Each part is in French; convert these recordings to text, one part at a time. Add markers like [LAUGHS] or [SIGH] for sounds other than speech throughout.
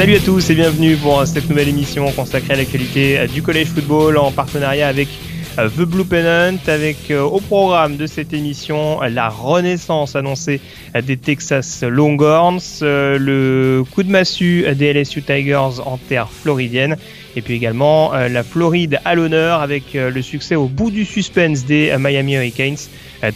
Salut à tous et bienvenue pour cette nouvelle émission consacrée à l'actualité du collège football en partenariat avec The Blue Pennant avec au programme de cette émission la renaissance annoncée des Texas Longhorns, le coup de massue des LSU Tigers en terre floridienne et puis également la Floride à l'honneur avec le succès au bout du suspense des Miami Hurricanes.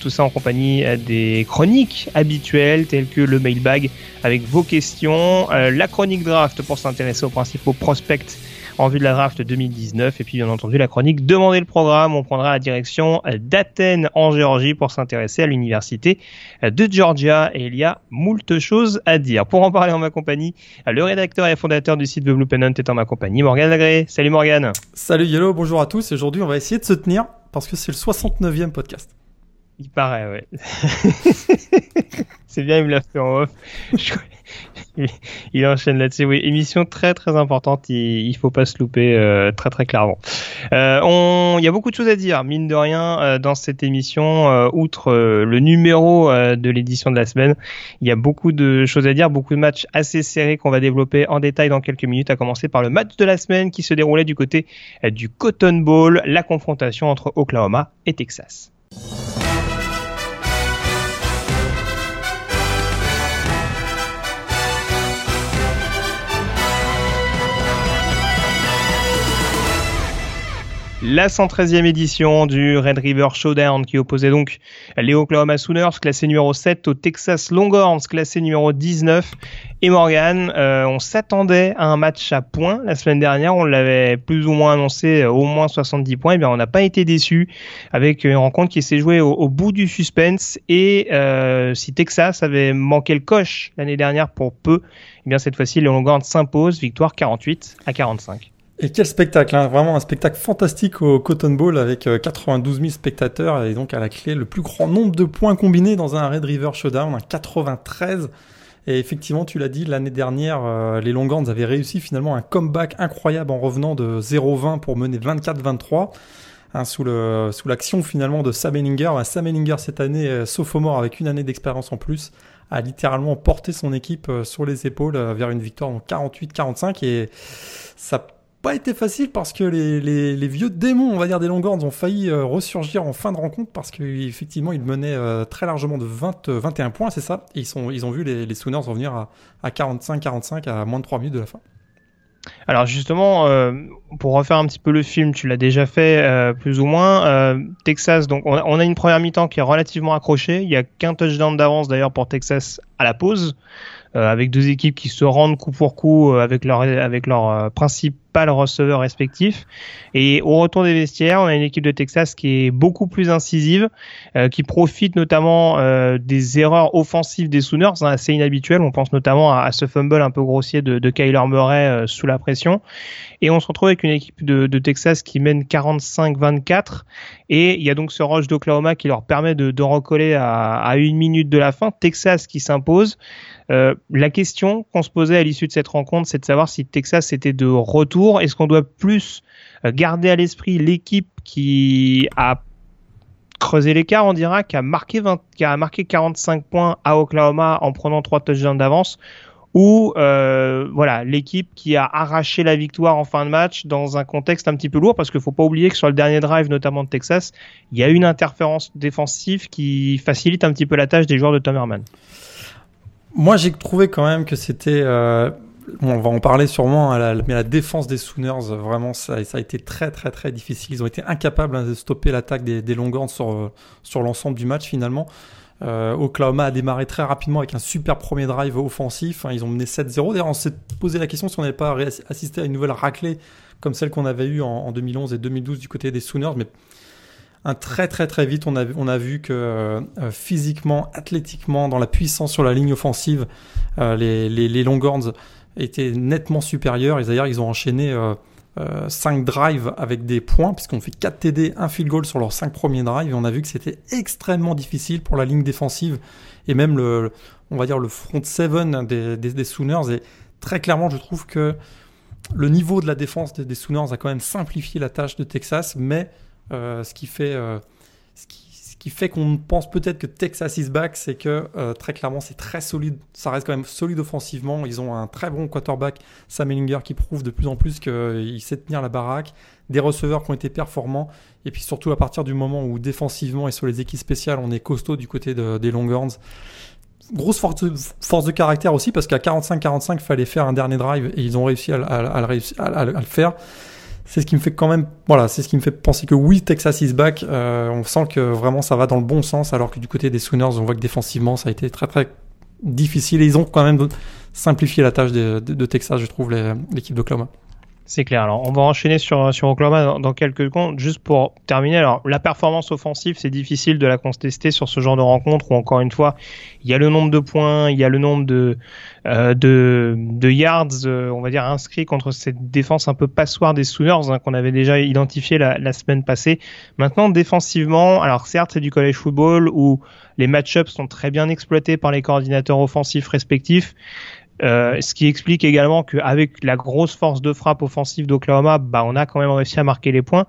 Tout ça en compagnie des chroniques habituelles telles que le mailbag avec vos questions, la chronique draft pour s'intéresser aux principaux prospects en vue de la draft 2019 et puis bien entendu la chronique Demandez le programme. On prendra la direction d'Athènes en Géorgie pour s'intéresser à l'université de Georgia et il y a moult choses à dire. Pour en parler en ma compagnie, le rédacteur et fondateur du site The Blue Pennant est en ma compagnie, Morgan Lagré. Salut Morgan. Salut Yellow, bonjour à tous. Aujourd'hui on va essayer de se tenir parce que c'est le 69e podcast. Il paraît, ouais. [LAUGHS] c'est bien, il me l'a fait en off. [LAUGHS] il enchaîne là-dessus. Oui, émission très très importante. Il, il faut pas se louper euh, très très clairement. Euh, il y a beaucoup de choses à dire, mine de rien, euh, dans cette émission. outre le numéro de l'édition de la semaine, il y a beaucoup de choses à dire, beaucoup de matchs assez serrés qu'on va développer en détail dans quelques minutes. À commencer par le match de la semaine qui se déroulait du côté du Cotton Bowl, la confrontation entre Oklahoma et Texas. La 113e édition du Red River Showdown qui opposait donc les Oklahoma Sooners classé numéro 7 au Texas Longhorns classé numéro 19 et Morgan. Euh, on s'attendait à un match à points la semaine dernière, on l'avait plus ou moins annoncé euh, au moins 70 points, et bien on n'a pas été déçu avec une rencontre qui s'est jouée au, bout du suspense et euh, si Texas avait manqué le coche l'année dernière pour peu, et bien cette fois-ci les Longhorns s'imposent, victoire 48 à 45. Et quel spectacle, hein vraiment un spectacle fantastique au Cotton Bowl avec 92 000 spectateurs et donc à la clé le plus grand nombre de points combinés dans un Red River Showdown, un 93. Et effectivement, tu l'as dit, l'année dernière, euh, les Longhorns avaient réussi finalement un comeback incroyable en revenant de 0-20 pour mener 24-23. Hein, sous l'action finalement de Sam Ellinger. Sam Ellinger cette année, euh, sophomore avec une année d'expérience en plus, a littéralement porté son équipe euh, sur les épaules euh, vers une victoire en 48-45 et ça pas été facile parce que les, vieux démons, on va dire, des Longhorns ont failli euh, ressurgir en fin de rencontre parce qu'effectivement, ils menaient euh, très largement de 20, 21 points, c'est ça? Ils, sont, ils ont vu les, les Sooners revenir à, à 45-45 à moins de 3 minutes de la fin. Alors justement, euh, pour refaire un petit peu le film, tu l'as déjà fait euh, plus ou moins. Euh, Texas, donc on a, on a, une première mi-temps qui est relativement accrochée. Il y a qu'un touchdown d'avance d'ailleurs pour Texas à la pause, euh, avec deux équipes qui se rendent coup pour coup euh, avec leur avec leur principal receveur respectif. Et au retour des vestiaires, on a une équipe de Texas qui est beaucoup plus incisive, euh, qui profite notamment euh, des erreurs offensives des Sooners, hein, assez inhabituelles. On pense notamment à, à, ce fumble un peu grossier de, de Kyler Murray euh, sous la pression. Et on se retrouve avec une équipe de, de Texas qui mène 45-24. Et il y a donc ce rush d'Oklahoma qui leur permet de, de recoller à, à, une minute de la fin. Texas qui s'impose. Euh, la question qu'on se posait à l'issue de cette rencontre, c'est de savoir si Texas était de retour. Est-ce qu'on doit plus garder à l'esprit l'équipe qui a creusé l'écart, on dira, qui a marqué 20, qui a marqué 45 points à Oklahoma en prenant trois touchdowns d'avance, ou euh, voilà l'équipe qui a arraché la victoire en fin de match dans un contexte un petit peu lourd? Parce qu'il faut pas oublier que sur le dernier drive notamment de Texas il y a une interférence défensive qui facilite un petit peu la tâche des joueurs de Tom Herman. Moi j'ai trouvé quand même que c'était euh, on va en parler sûrement, hein, mais la défense des Sooners, vraiment, ça, a été très très très difficile. Ils ont été incapables hein, de stopper l'attaque des, des Longhorns sur, sur l'ensemble du match finalement. Euh, Oklahoma a démarré très rapidement avec un super premier drive offensif. Hein, ils ont mené 7-0. D'ailleurs, on s'est posé la question si on n'avait pas assisté à une nouvelle raclée comme celle qu'on avait eue en, en, 2011 et 2012 du côté des Sooners. Mais un très très très vite, on a, vu que euh, physiquement, athlétiquement, dans la puissance sur la ligne offensive, euh, les, Longhorns étaient nettement supérieurs. Et d'ailleurs, ils ont enchaîné euh, 5 drives avec des points, puisqu'on fait 4 TD, 1 field goal sur leurs 5 premiers drives. On a vu que c'était extrêmement difficile pour la ligne défensive et même le, front 7 des, Sooners. Et très clairement, je trouve que le niveau de la défense des, Sooners a quand même simplifié la tâche de Texas, mais euh, ce qui fait, euh, ce qui, qu'on pense peut-être que Texas is back, c'est que euh, très clairement c'est très solide. Ça reste quand même solide offensivement. Ils ont un très bon quarterback, Sam Ellinger, qui prouve de plus en plus qu'il sait tenir la baraque. Des receveurs qui ont été performants. Et puis surtout à partir du moment où défensivement et sur les équipes spéciales, on est costaud du côté de, des Longhorns grosse force de, caractère aussi parce qu'à 45-45 il fallait faire un dernier drive et ils ont réussi à le faire c'est ce qui me fait quand même, voilà, c'est ce qui me fait penser que oui, Texas is back. Euh, on sent que vraiment ça va dans le bon sens, alors que du côté des Sooners, on voit que défensivement, ça a été très très difficile. Et ils ont quand même simplifié la tâche de, de, de Texas, je trouve, l'équipe d'Oklahoma. C'est clair. Alors, on va enchaîner sur, sur Oklahoma dans, quelques secondes. Juste pour terminer, alors, la performance offensive, c'est difficile de la contester sur ce genre de rencontre où, encore une fois, il y a le nombre de points, il y a le nombre de, euh, de, de yards, euh, on va dire, inscrits contre cette défense un peu passoire des Sooners hein, qu'on avait déjà identifié la, la, semaine passée. Maintenant, défensivement, alors certes, c'est du college football où les match-ups sont très bien exploités par les coordinateurs offensifs respectifs. Euh, ce qui explique également qu'avec la grosse force de frappe offensive d'Oklahoma, bah, on a quand même réussi à marquer les points.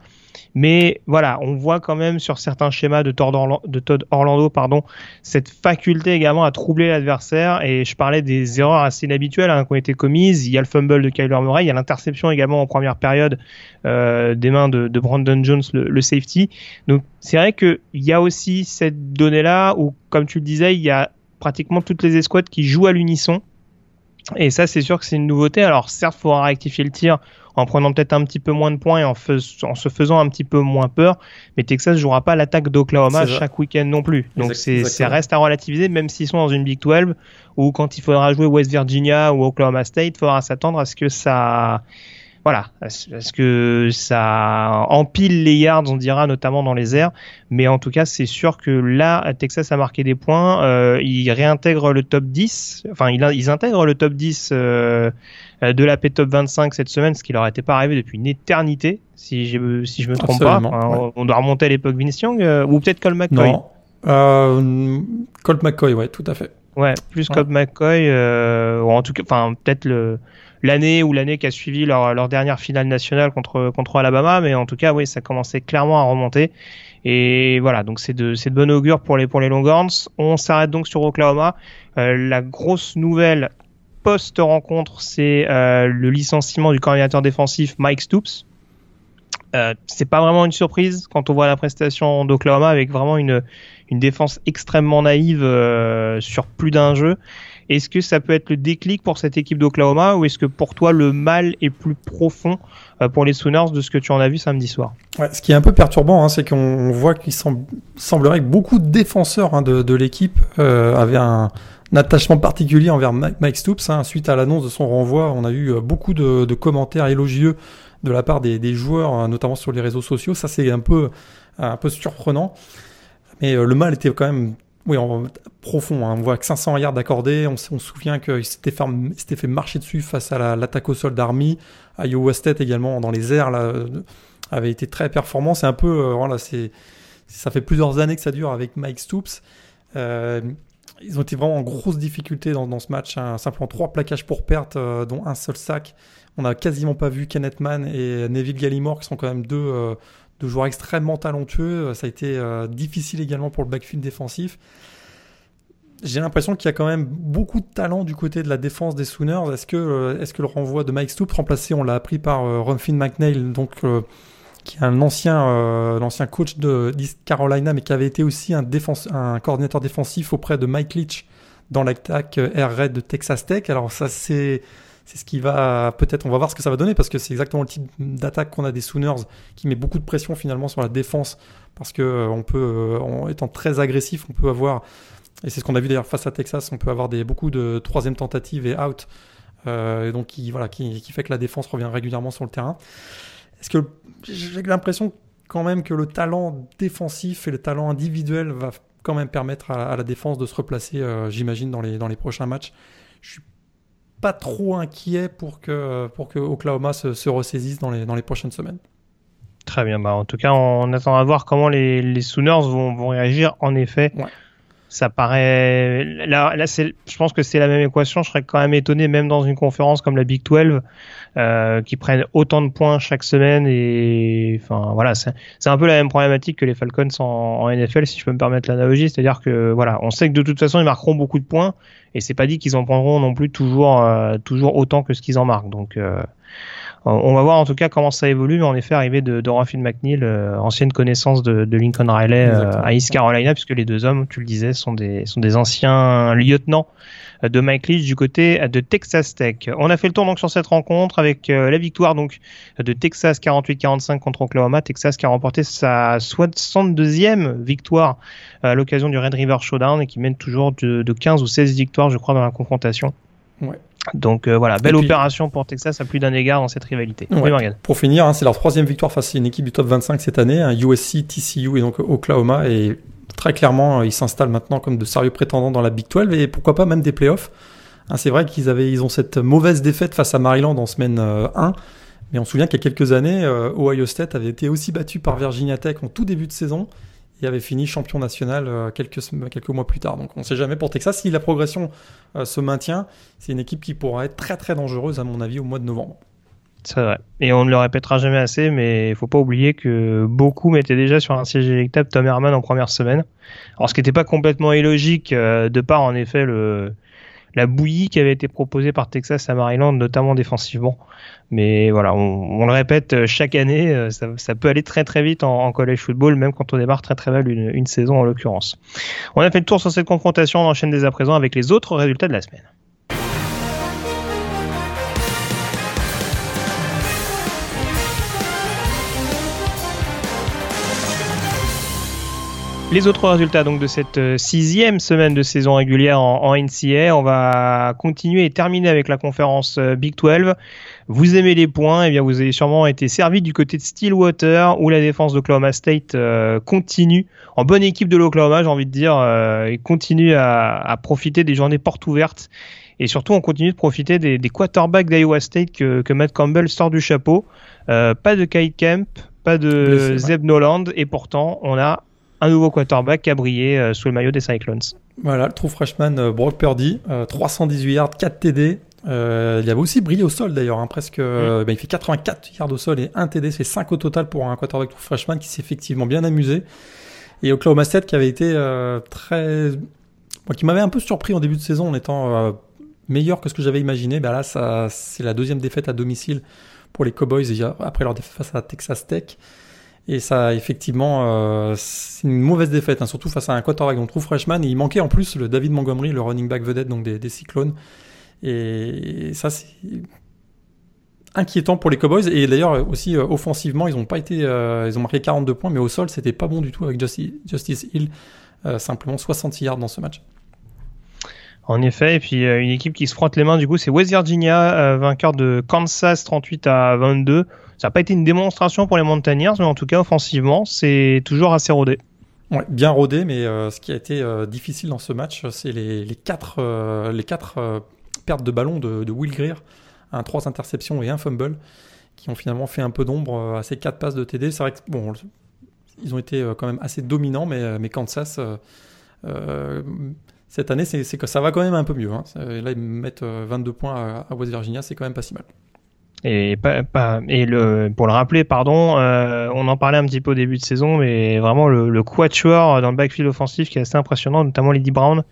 Mais voilà, on voit quand même sur certains schémas de Todd Orlando, pardon, cette faculté également à troubler l'adversaire. Et je parlais des erreurs assez inhabituelles hein, qui ont été commises. Il y a le fumble de Kyler Murray, il y a l'interception également en première période euh, des mains de, de, Brandon Jones, le, le safety. Donc c'est vrai qu'il y a aussi cette donnée-là où, comme tu le disais, il y a pratiquement toutes les escouades qui jouent à l'unisson et ça, c'est sûr que c'est une nouveauté. Alors, certes, il faudra rectifier le tir en prenant peut-être un petit peu moins de points et en, en, se faisant un petit peu moins peur. Mais Texas jouera pas l'attaque d'Oklahoma chaque week-end non plus. Donc, c'est, ça reste à relativiser, même s'ils sont dans une Big 12 ou quand il faudra jouer West Virginia ou Oklahoma State, il faudra s'attendre à ce que ça, voilà, est-ce que ça empile les yards, on dira, notamment dans les airs. Mais en tout cas, c'est sûr que là, Texas a marqué des points. Euh, ils réintègrent le top 10. Enfin, ils, intègrent le top 10 euh, de la P Top 25 cette semaine, ce qui leur était pas arrivé depuis une éternité, si, si je me trompe Absolument, pas. Enfin, ouais. On doit remonter à l'époque Vince Young, euh, ou peut-être Colt McCoy. Non. Euh, Colt McCoy, ouais, tout à fait. Ouais, plus ouais. Colt McCoy, ou en tout cas, enfin, peut-être le l'année ou l'année qui a suivi leur, leur, dernière finale nationale contre, contre Alabama, mais en tout cas, oui, ça commençait clairement à remonter. Et voilà, donc c'est de, de bon augure pour les, pour les Longhorns. On s'arrête donc sur Oklahoma. Euh, la grosse nouvelle post-rencontre, c'est euh, le licenciement du coordinateur défensif Mike Stoops. Euh, c'est pas vraiment une surprise quand on voit la prestation d'Oklahoma avec vraiment une, une défense extrêmement naïve euh, sur plus d'un jeu. Est-ce que ça peut être le déclic pour cette équipe d'Oklahoma ou est-ce que pour toi le mal est plus profond euh, pour les Sooners de ce que tu en as vu samedi soir? Ce qui est un peu perturbant, hein, c'est qu'on voit qu'il semble, semblerait que beaucoup de défenseurs hein, de, l'équipe euh, avaient un, attachement particulier envers Mike Stoops. Hein, suite à l'annonce de son renvoi, on a eu euh, beaucoup de, commentaires élogieux de la part des, joueurs, notamment sur les réseaux sociaux. Ça, c'est un peu, un peu surprenant. Mais le mal était quand même oui, on, profond. Hein. On voit que 500 yards accordés. On, se souvient qu'il s'était fait, marcher dessus face à l'attaque la, au sol d'Army. Iowa State également dans les airs là, euh, avait été très performant. C'est un peu, euh, voilà, ça fait plusieurs années que ça dure avec Mike Stoops. Euh, ils ont été vraiment en grosse difficulté dans, ce match. Hein. Simplement trois plaquages pour perte, dont un seul sac. On n'a quasiment pas vu Kenneth Mann et Neville Gallimore, qui sont quand même deux de joueurs extrêmement talentueux. Ça a été euh, difficile également pour le backfield défensif. J'ai l'impression qu'il y a quand même beaucoup de talent du côté de la défense des Sooners. Est-ce que, euh, est-ce que le renvoi de Mike Stoops, remplacé, on l'a appris par euh, McNeil, donc, euh, qui est un ancien, euh, l'ancien coach de d'East Carolina, mais qui avait été aussi un, défense, un coordinateur défensif auprès de Mike Leach dans l'attaque Air Raid de Texas Tech. Alors ça, c'est c'est ce qui va peut-être, on va voir ce que ça va donner parce que c'est exactement le type d'attaque qu'on a des Sooners qui met beaucoup de pression finalement sur la défense parce que euh, on peut, en étant très agressif, on peut avoir, et c'est ce qu'on a vu d'ailleurs face à Texas, on peut avoir des, beaucoup de troisième tentatives et out, euh, et donc qui, voilà, qui, fait que la défense revient régulièrement sur le terrain. Est-ce que j'ai l'impression quand même que le talent défensif et le talent individuel va quand même permettre à, la défense de se replacer, j'imagine, dans les, dans les prochains matchs? Je suis pas trop inquiet pour que, pour que Oklahoma se, se ressaisisse dans les, dans les prochaines semaines. Très bien. Bah, en tout cas, on attend à voir comment les, les Sooners vont, vont réagir. En effet, ça paraît. Là, là je pense que c'est la même équation. Je serais quand même étonné, même dans une conférence comme la Big 12, euh, qui prennent autant de points chaque semaine. Et enfin, voilà, c'est, un peu la même problématique que les Falcons en, NFL, si je peux me permettre l'analogie. C'est-à-dire que voilà, on sait que de toute façon, ils marqueront beaucoup de points, et c'est pas dit qu'ils en prendront non plus toujours, euh, toujours autant que ce qu'ils en marquent. Donc euh, on va voir en tout cas comment ça évolue, mais en effet, arrivé de, de McNeil, euh, ancienne connaissance de, Lincoln Riley euh, à East Carolina, puisque les deux hommes, tu le disais, sont des, sont des anciens lieutenants euh, de Mike Leach du côté de Texas Tech. On a fait le tour donc sur cette rencontre avec la victoire donc de Texas 48-45 contre Oklahoma. Texas qui a remporté sa 62e victoire à l'occasion du Red River Showdown et qui mène toujours de, de 15 ou 16 victoires, je crois, dans la confrontation. Ouais. Donc euh, voilà, belle opération pour Texas à plus d'un égard dans cette rivalité. pour finir, hein, c'est leur troisième victoire face à une équipe du top 25 cette année, un USC, TCU et donc Oklahoma. Et très clairement, ils s'installent maintenant comme de sérieux prétendants dans la Big 12 et pourquoi pas même des playoffs. Hein, c'est vrai qu'ils avaient, ils ont cette mauvaise défaite face à Maryland en semaine 1. Euh, mais on se souvient qu'il y a quelques années, euh, Ohio State avait été aussi battu par Virginia Tech en tout début de saison avait fini champion national euh, quelques, quelques mois plus tard. Donc on ne sait jamais pour Texas. Si la progression euh, se maintient, c'est une équipe qui pourra être très très dangereuse à mon avis au mois de novembre. C'est vrai. Et on ne le répétera jamais assez, mais il faut pas oublier que beaucoup mettaient déjà sur un siège électable Tom Herman en première semaine. Alors ce qui n'était pas complètement illogique, euh, de par en effet le, la bouillie qui avait été proposée par Texas à Maryland, notamment défensivement. Mais voilà, on, le répète euh, chaque année, euh, ça, peut aller très très vite en, college football, même quand on démarre très très mal une, une saison en l'occurrence. On a fait le tour sur cette confrontation, on enchaîne dès à présent avec les autres résultats de la semaine. Les autres résultats donc de cette euh, sixième semaine de saison régulière en, en, NCA, on va continuer et terminer avec la conférence euh, Big 12. Vous aimez les points, et eh bien vous avez sûrement été servi du côté de Stillwater où la défense d'Oklahoma State euh, continue en bonne équipe de l'Oklahoma, j'ai envie de dire, et continue à, à, profiter des journées portes ouvertes. Et surtout, on continue de profiter des, des quarterbacks d'Iowa State que, que, Matt Campbell sort du chapeau. pas de Kyle Kemp, pas de Zeb Noland, et pourtant, on a un nouveau quarterback qui a brillé euh, sous le maillot des Cyclones. Voilà, le true freshman euh, Brock Purdy, 318 euh, yards, 4 TD. il avait aussi brillé au sol d'ailleurs, hein, presque. Mm. Ben, il fait 84 yards au sol et 1 TD, c'est 5 au total pour un quarterback true freshman qui s'est effectivement bien amusé. Et Oklahoma State qui avait été très, qui m'avait un peu surpris en début de saison en étant meilleur que ce que j'avais imaginé. Ben là, ça, c'est la deuxième défaite à domicile pour les Cowboys après leur défaite face à Texas Tech. Et ça, effectivement, euh, c'est une mauvaise défaite, hein, surtout face à un quarterback dont trouve freshman. Il manquait en plus le David Montgomery, le running back vedette donc des, Cyclones. Et ça, c'est inquiétant pour les Cowboys. Et d'ailleurs, aussi euh, offensivement, ils ont pas été, euh, marqué 42 points, mais au sol, c'était pas bon du tout avec Justice, Hill, simplement 66 yards dans ce match. En effet, et puis une équipe qui se frotte les mains, du coup, c'est West Virginia, vainqueur de Kansas 38 à 22. Ça n'a pas été une démonstration pour les Montagnards, mais en tout cas, offensivement, c'est toujours assez rodé. Ouais, bien rodé, mais euh, ce qui a été euh, difficile dans ce match, c'est les, les, quatre, euh, pertes de ballon de, Will Greer, un trois interceptions et un fumble, qui ont finalement fait un peu d'ombre à ces quatre passes de TD. C'est vrai que bon, ils ont été quand même assez dominants, mais, Kansas, cette année, ça va quand même un peu mieux. Hein. Là, ils mettent 22 points à West Virginia, c'est quand même pas si mal. Et, pas, pas, et le, pour le rappeler, pardon, euh, on en parlait un petit peu au début de saison, mais vraiment le, le quatuor dans le backfield offensif qui est assez impressionnant, notamment Lady Brown,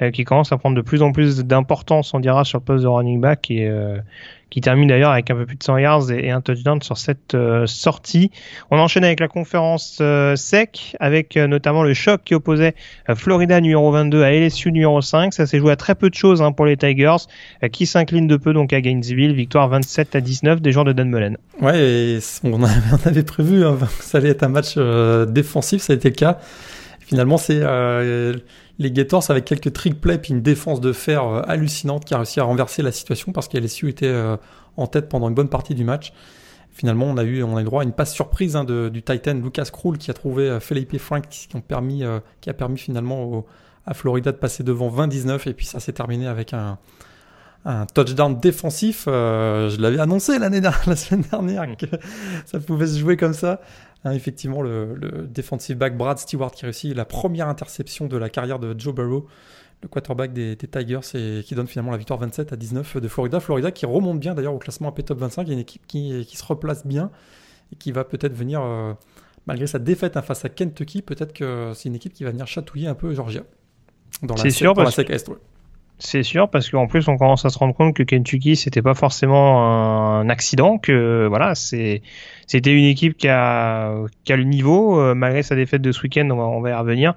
euh, qui commence à prendre de plus en plus d'importance, on dira, sur le poste de running back. Et euh, qui termine d'ailleurs avec un peu plus de 100 yards et, un touchdown sur cette euh, sortie. On enchaîne avec la conférence sec, avec notamment le choc qui opposait Florida numéro 22 à LSU numéro 5. Ça s'est joué à très peu de choses hein, pour les Tigers, qui s'inclinent de peu donc à Gainesville, victoire 27 à 19 des gens de Dan Mullen. Ouais, et on avait prévu hein, [LAUGHS] que ça allait être un match défensif, ça a été le cas. Finalement, c'est les Gators avec quelques trick plays puis une défense de fer euh, hallucinante qui a réussi à renverser la situation parce qu'LSU était euh, en tête pendant une bonne partie du match. Finalement, on a eu, on a eu droit à une passe surprise hein, du Titan Lucas Krull qui a trouvé Felipe Frank qui, ont permis, qui a permis finalement à Florida de passer devant 20-19 et puis ça s'est terminé avec un, un touchdown défensif. je l'avais annoncé l'année [LAUGHS] la semaine dernière que ça pouvait se jouer comme ça. Hein, effectivement, le, le, defensive back Brad Stewart qui réussit la première interception de la carrière de Joe Burrow, le quarterback des, Tigers, et qui donne finalement la victoire 27 à 19 de Florida. Florida qui remonte bien d'ailleurs au classement AP Top 25. Il y a une équipe qui, qui se replace bien et qui va peut-être venir, euh, malgré sa défaite hein, face à Kentucky, peut-être que c'est une équipe qui va venir chatouiller un peu Georgia. C'est sûr, parce... la Est, c'est sûr, parce qu'en plus, on commence à se rendre compte que Kentucky, c'était pas forcément un accident, que voilà, c'est, c'était une équipe qui a, qui a le niveau, euh, malgré sa défaite de ce week-end, on va, on va y revenir.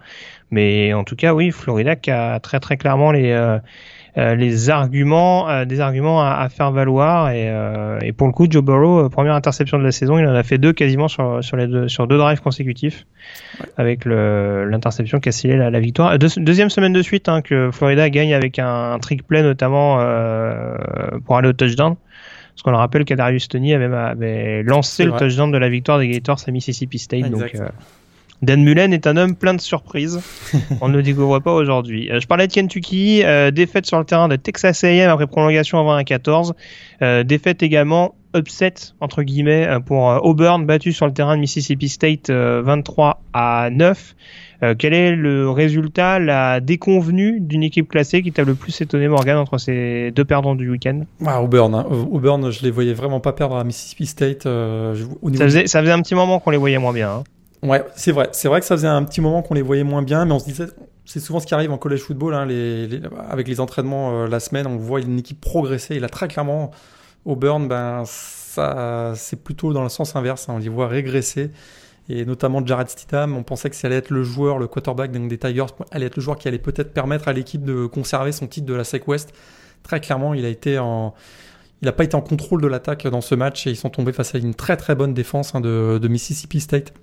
Mais en tout cas, oui, Florida qui a très très clairement les, euh, les arguments, euh, des arguments à, à, faire valoir. Et, euh, et, pour le coup, Joe Burrow, première interception de la saison, il en a fait deux quasiment sur, sur, les deux, sur deux drives consécutifs, avec l'interception qui a scellé la, la victoire. deuxième semaine de suite hein, que Florida gagne avec un, trick play notamment pour aller au touchdown. Parce qu'on le rappelle qu'Adarius Tony avait, avait lancé le touchdown de la victoire des Gators à Mississippi State. Donc, Dan Mullen est un homme plein de surprises. [LAUGHS] On ne le découvre pas aujourd'hui. Euh, je parlais de Kentucky, euh, défaite sur le terrain de Texas A&M après prolongation avant 1 14. Euh, défaite également upset entre guillemets pour Auburn battu sur le terrain de Mississippi State 23 à 9. quel est le résultat, la déconvenue d'une équipe classée qui t'a le plus étonné Morgan entre ces deux perdants du week-end? Ah, Auburn, hein. Auburn, je les voyais vraiment pas perdre à Mississippi State. ça, faisait, ça, faisait, un petit moment qu'on les voyait moins bien. Hein. Ouais, c'est vrai. C'est vrai que ça faisait un petit moment qu'on les voyait moins bien, mais on se disait, c'est souvent ce qui arrive en college football, hein, avec les entraînements euh, la semaine, on voit une équipe progresser. Et là, très clairement, Auburn, ben, ça, c'est plutôt dans le sens inverse. Hein, on les voit régresser. Et notamment Jared Stidham, on pensait que ça allait être le joueur, le quarterback des Tigers, allait être le joueur qui allait peut-être permettre à l'équipe de conserver son titre de la SEC West. Très clairement, il a n'a pas été en contrôle de l'attaque dans ce match et ils sont tombés face à une très très bonne défense hein, de Mississippi State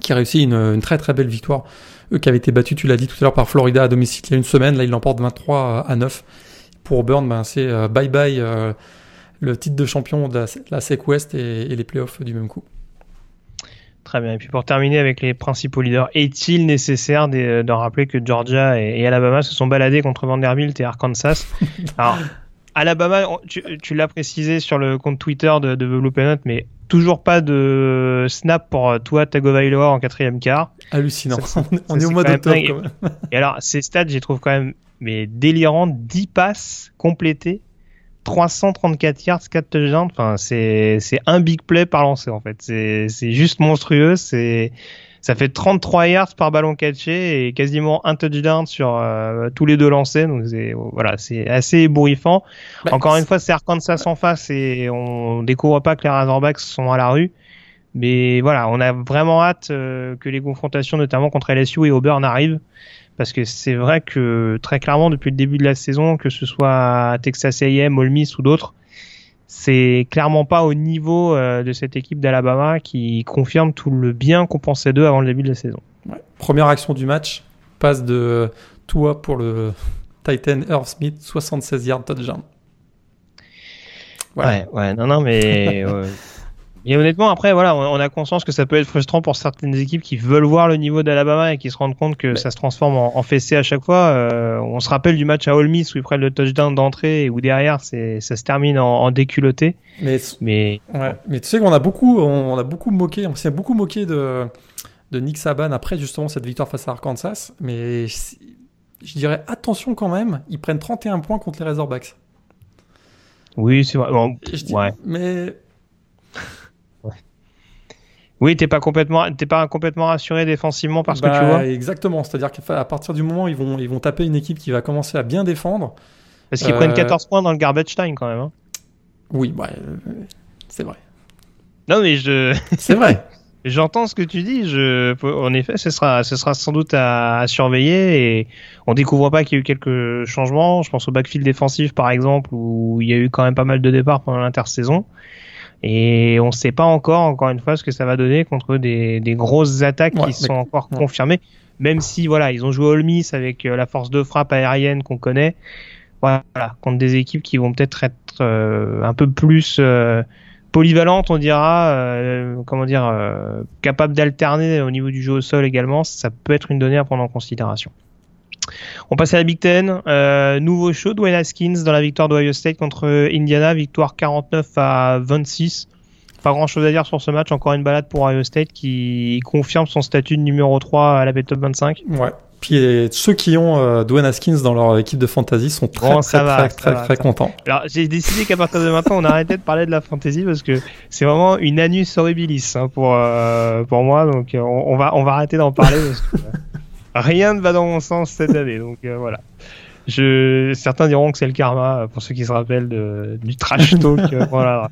qui a réussi une, très très belle victoire. Eux qui avaient été battus, tu l'as dit tout à l'heure, par Florida à domicile il y a une semaine. Là, ils l'emportent 23 à 9. Pour Burn, ben, c'est euh, bye bye euh, le titre de champion de la, SEC West et, les playoffs du même coup. Très bien. Et puis pour terminer avec les principaux leaders, est-il nécessaire de, rappeler que Georgia et, Alabama se sont baladés contre Vanderbilt et Arkansas? [LAUGHS] Alors, Alabama, tu, l'as précisé sur le compte Twitter de, de The mais toujours pas de snap pour euh, toi, Tagovailoa en quatrième quart. Hallucinant. [LAUGHS] on est au mois d'octobre. Et alors, ces stats, j'y trouve quand même mais délirant. 10 passes complétées, 334 yards, 4 touchdowns. Enfin, c'est un big play par lancé en fait. C'est juste monstrueux. C'est ça fait 33 yards par ballon catché et quasiment un touchdown sur euh, tous les deux lancés. Donc voilà, c'est assez ébouriffant. Bah, Encore une fois, c'est Arkansas en face et on découvre pas que les Razorbacks sont à la rue. Mais voilà, on a vraiment hâte euh, que les confrontations, notamment contre LSU et Auburn, arrivent. Parce que c'est vrai que très clairement, depuis le début de la saison, que ce soit Texas A&M, Ole Miss ou d'autres, c'est clairement pas au niveau euh, de cette équipe d'Alabama qui confirme tout le bien qu'on pensait d'eux avant le début de la saison. Première action du match, passe de toi pour le Titan Earth Smith, 76 yards touchdown. Ouais, ouais, non, non, mais [LAUGHS] Et honnêtement, après, voilà, on a conscience que ça peut être frustrant pour certaines équipes qui veulent voir le niveau d'Alabama et qui se rendent compte que ça se transforme en, fessé à chaque fois. Euh, on se rappelle du match à Ole Miss où ils prennent le touchdown d'entrée et où derrière, c'est, ça se termine en, déculotté. Mais, mais, ouais. mais tu sais qu'on a beaucoup, on, a beaucoup moqué, on s'est beaucoup moqué de, de Nick Saban après justement cette victoire face à Arkansas. Mais je dirais attention quand même, ils prennent 31 points contre les Razorbacks. Oui, c'est vrai. ouais. Mais oui, t'es pas complètement, t'es pas complètement rassuré défensivement parce que tu bah, vois. Exactement, c'est-à-dire qu'à partir du moment où ils vont, ils vont taper une équipe qui va commencer à bien défendre. Parce qu'ils prennent 14 euh, points dans le garbage time quand même. Hein. Oui, bah, euh, c'est vrai. Non mais je. [LAUGHS] C'est vrai. J'entends ce que tu dis. Je, en effet, ce sera, ce sera sans doute à, surveiller et on découvre pas qu'il y a eu quelques changements. Je pense au backfield défensif par exemple où il y a eu quand même pas mal de départs pendant l'intersaison. Et on ne sait pas encore, encore une fois, ce que ça va donner contre des, des grosses attaques qui sont encore confirmées. Même si, voilà, ils ont joué All Miss avec euh, la force de frappe aérienne qu'on connaît. Voilà, contre des équipes qui vont peut-être être, euh, un peu plus, euh, polyvalente, on dira, comment dire, capable d'alterner au niveau du jeu au sol également, ça peut être une donnée à prendre en considération. On passe à la Big Ten. Euh, nouveau show, Dwayne Haskins dans la victoire d'Ohio State contre Indiana, victoire 49 à 26. Pas grand chose à dire sur ce match, encore une balade pour Ohio State qui confirme son statut de numéro 3 à la Top 25. Ouais. Puis ceux qui ont euh, Dwayne Haskins dans leur équipe de fantasy sont très très très très, contents. Alors j'ai décidé qu'à partir de maintenant on arrêtait de parler de la fantasy parce que c'est vraiment une anus horribilis hein, pour euh, pour moi donc on, va on va arrêter d'en parler parce que rien ne va dans mon sens cette année. Donc euh, voilà. Je, certains diront que c'est le karma euh, pour ceux qui se rappellent de, du trash [LAUGHS] talk. Euh, voilà.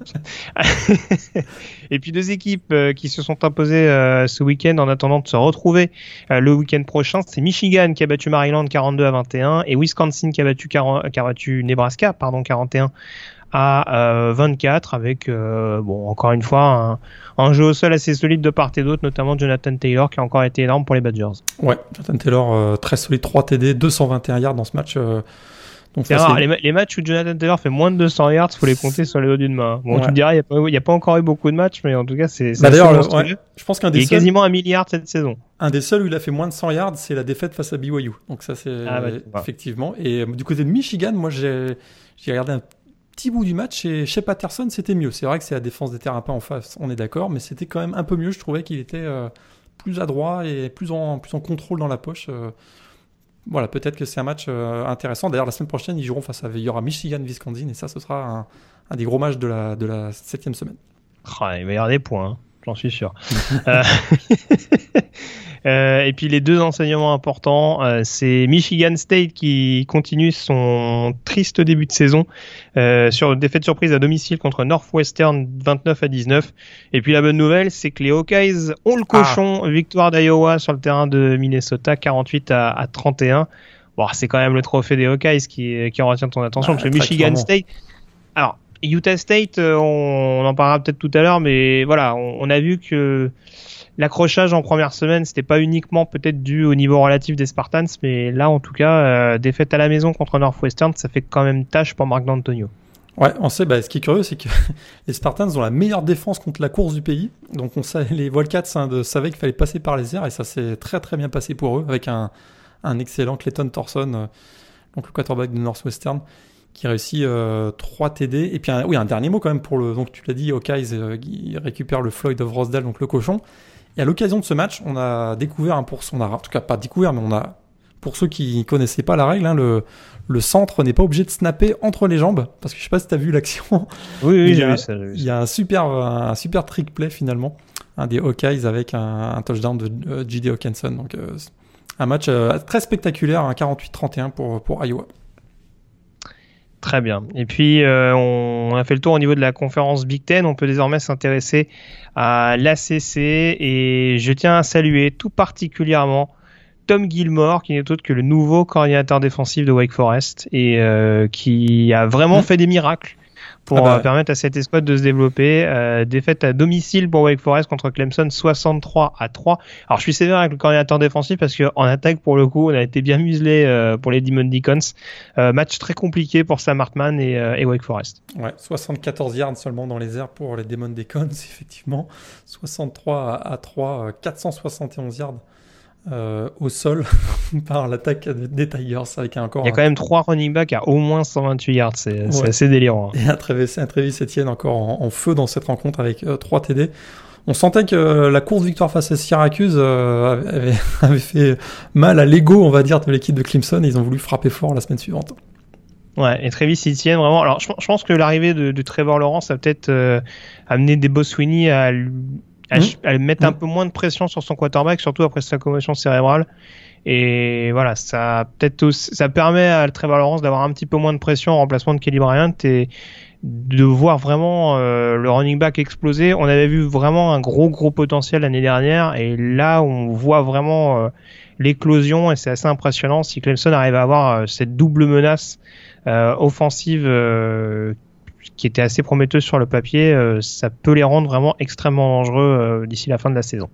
[LAUGHS] Et puis deux équipes qui se sont imposées ce week-end en attendant de se retrouver le week-end prochain. C'est Michigan qui a battu Maryland 42 à 21 et Wisconsin qui a battu, qui a battu Nebraska pardon 41 à 24 avec bon encore une fois un, un jeu au sol assez solide de part et d'autre, notamment Jonathan Taylor qui a encore été énorme pour les Badgers. Ouais, Jonathan Taylor euh, très solide, 3 TD, 221 yards dans ce match. Euh, donc rare, les, matchs où Jonathan Taylor fait moins de 200 yards, faut les compter sur les doigts d'une main. Bon, tu me diras, il n'y a, pas encore eu beaucoup de matchs, mais en tout cas, c'est. Bah d'ailleurs, je pense qu'un des il est quasiment un milliard cette saison. Un des seuls où il a fait moins de 100 yards, c'est la défaite face à BYU. Donc ça, c'est ah, bah, effectivement. Et euh, du côté de Michigan, moi, j'ai regardé un petit bout du match et chez Patterson c'était mieux. C'est vrai que c'est la défense des terrains pas en face, on est d'accord, mais c'était quand même un peu mieux. Je trouvais qu'il était euh, plus adroit et plus en, plus en contrôle dans la poche. Euh. voilà, peut-être que c'est un match euh, intéressant. D'ailleurs, la semaine prochaine, ils joueront face à, il y aura Michigan, Wisconsin, et ça, ce sera un, des gros matchs de la, de la septième semaine. Ah, il va y avoir des points, hein, j'en suis sûr. [LAUGHS] [LAUGHS] Euh, et puis les deux enseignements importants, euh, c'est Michigan State qui continue son triste début de saison euh, sur une défaite surprise à domicile contre Northwestern 29 à 19. Et puis la bonne nouvelle, c'est que les Hawkeyes ont le cochon, ah. victoire d'Iowa sur le terrain de Minnesota 48 à, 31. Bon, c'est quand même le trophée des Hawkeyes qui, qui retient ton attention, bah, parce que Michigan State. Alors, Utah State, on, en parlera peut-être tout à l'heure, mais voilà, on a vu que l'accrochage en première semaine, c'était pas uniquement peut-être dû au niveau relatif des Spartans, mais là, en tout cas, euh, défaite à la maison contre Northwestern, ça fait quand même tâche pour Marc D'Antonio. Ouais, on sait, bah, ce qui est curieux, c'est que [LAUGHS] les Spartans ont la meilleure défense contre la course du pays. Donc, on sait, les Wildcats hein, savaient qu'il fallait passer par les airs et ça s'est très très bien passé pour eux avec un, un excellent Clayton Thorson, euh, donc le quarterback de Northwestern, qui réussit 3 euh, TD. Et puis, oui, un dernier mot quand même pour le. Donc, tu l'as dit, Hawkeyes euh, récupère le Floyd of Rosdale, donc le cochon. Et à l'occasion de ce match, on a découvert un pour son en tout cas pas découvert, mais on a, pour ceux qui connaissaient pas la règle, hein, le, le centre n'est pas obligé de snapper entre les jambes, parce que je sais pas si tu as vu l'action. Oui, oui, j'ai vu ça. Il y a un super, un super trick play finalement, un des Hawkeyes avec un, touchdown de euh, J.D. Hawkinson. Donc euh, un match euh, très spectaculaire, un 48-31 pour, pour Iowa. Très bien. Et puis, euh, on, a fait le tour au niveau de la conférence Big Ten. On peut désormais s'intéresser à l'ACC et je tiens à saluer tout particulièrement Tom Gilmore, qui n'est autre que le nouveau coordinateur défensif de Wake Forest et euh, qui a vraiment mmh. fait des miracles pour ah bah euh, permettre à cette escouade de se développer. Euh, défaite à domicile pour Wake Forest contre Clemson 63 à 3. Alors je suis sévère avec le coordinateur défensif parce qu'en attaque pour le coup on a été bien muselé euh, pour les Demon Deacons. Match très compliqué pour Sam Hartman et, et, Wake Forest. Ouais, 74 yards seulement dans les airs pour les Demon Deacons [LAUGHS] effectivement. 63 à 3, 471 yards euh, au sol [LAUGHS] par l'attaque des Tigers avec encore. Il y a quand même trois running backs à au moins 128 yards, c'est assez délirant. Hein. Et un Travis, un Travis Etienne encore en, feu dans cette rencontre avec 3 euh, TD. On sentait que la course victoire face à Syracuse euh, [LAUGHS] avait, fait mal à l'ego, on va dire, de l'équipe de Clemson. Et ils ont voulu frapper fort la semaine suivante. Ouais, et Travis Etienne, vraiment. Alors, je, pense que l'arrivée de, Trevor Lawrence a peut-être amené des Sweeney à elle, mmh. met un mmh. peu moins de pression sur son quarterback, surtout après sa commotion cérébrale. Et voilà, ça peut-être ça permet à Trevor Lawrence d'avoir un petit peu moins de pression en remplacement de Kelly Bryant et de voir vraiment euh, le running back exploser. On avait vu vraiment un gros gros potentiel l'année dernière et là on voit vraiment euh, l'éclosion et c'est assez impressionnant si Clemson arrive à avoir euh, cette double menace offensive qui était assez prometteuse sur le papier, euh, ça peut les rendre vraiment extrêmement dangereux euh, d'ici la fin de la saison.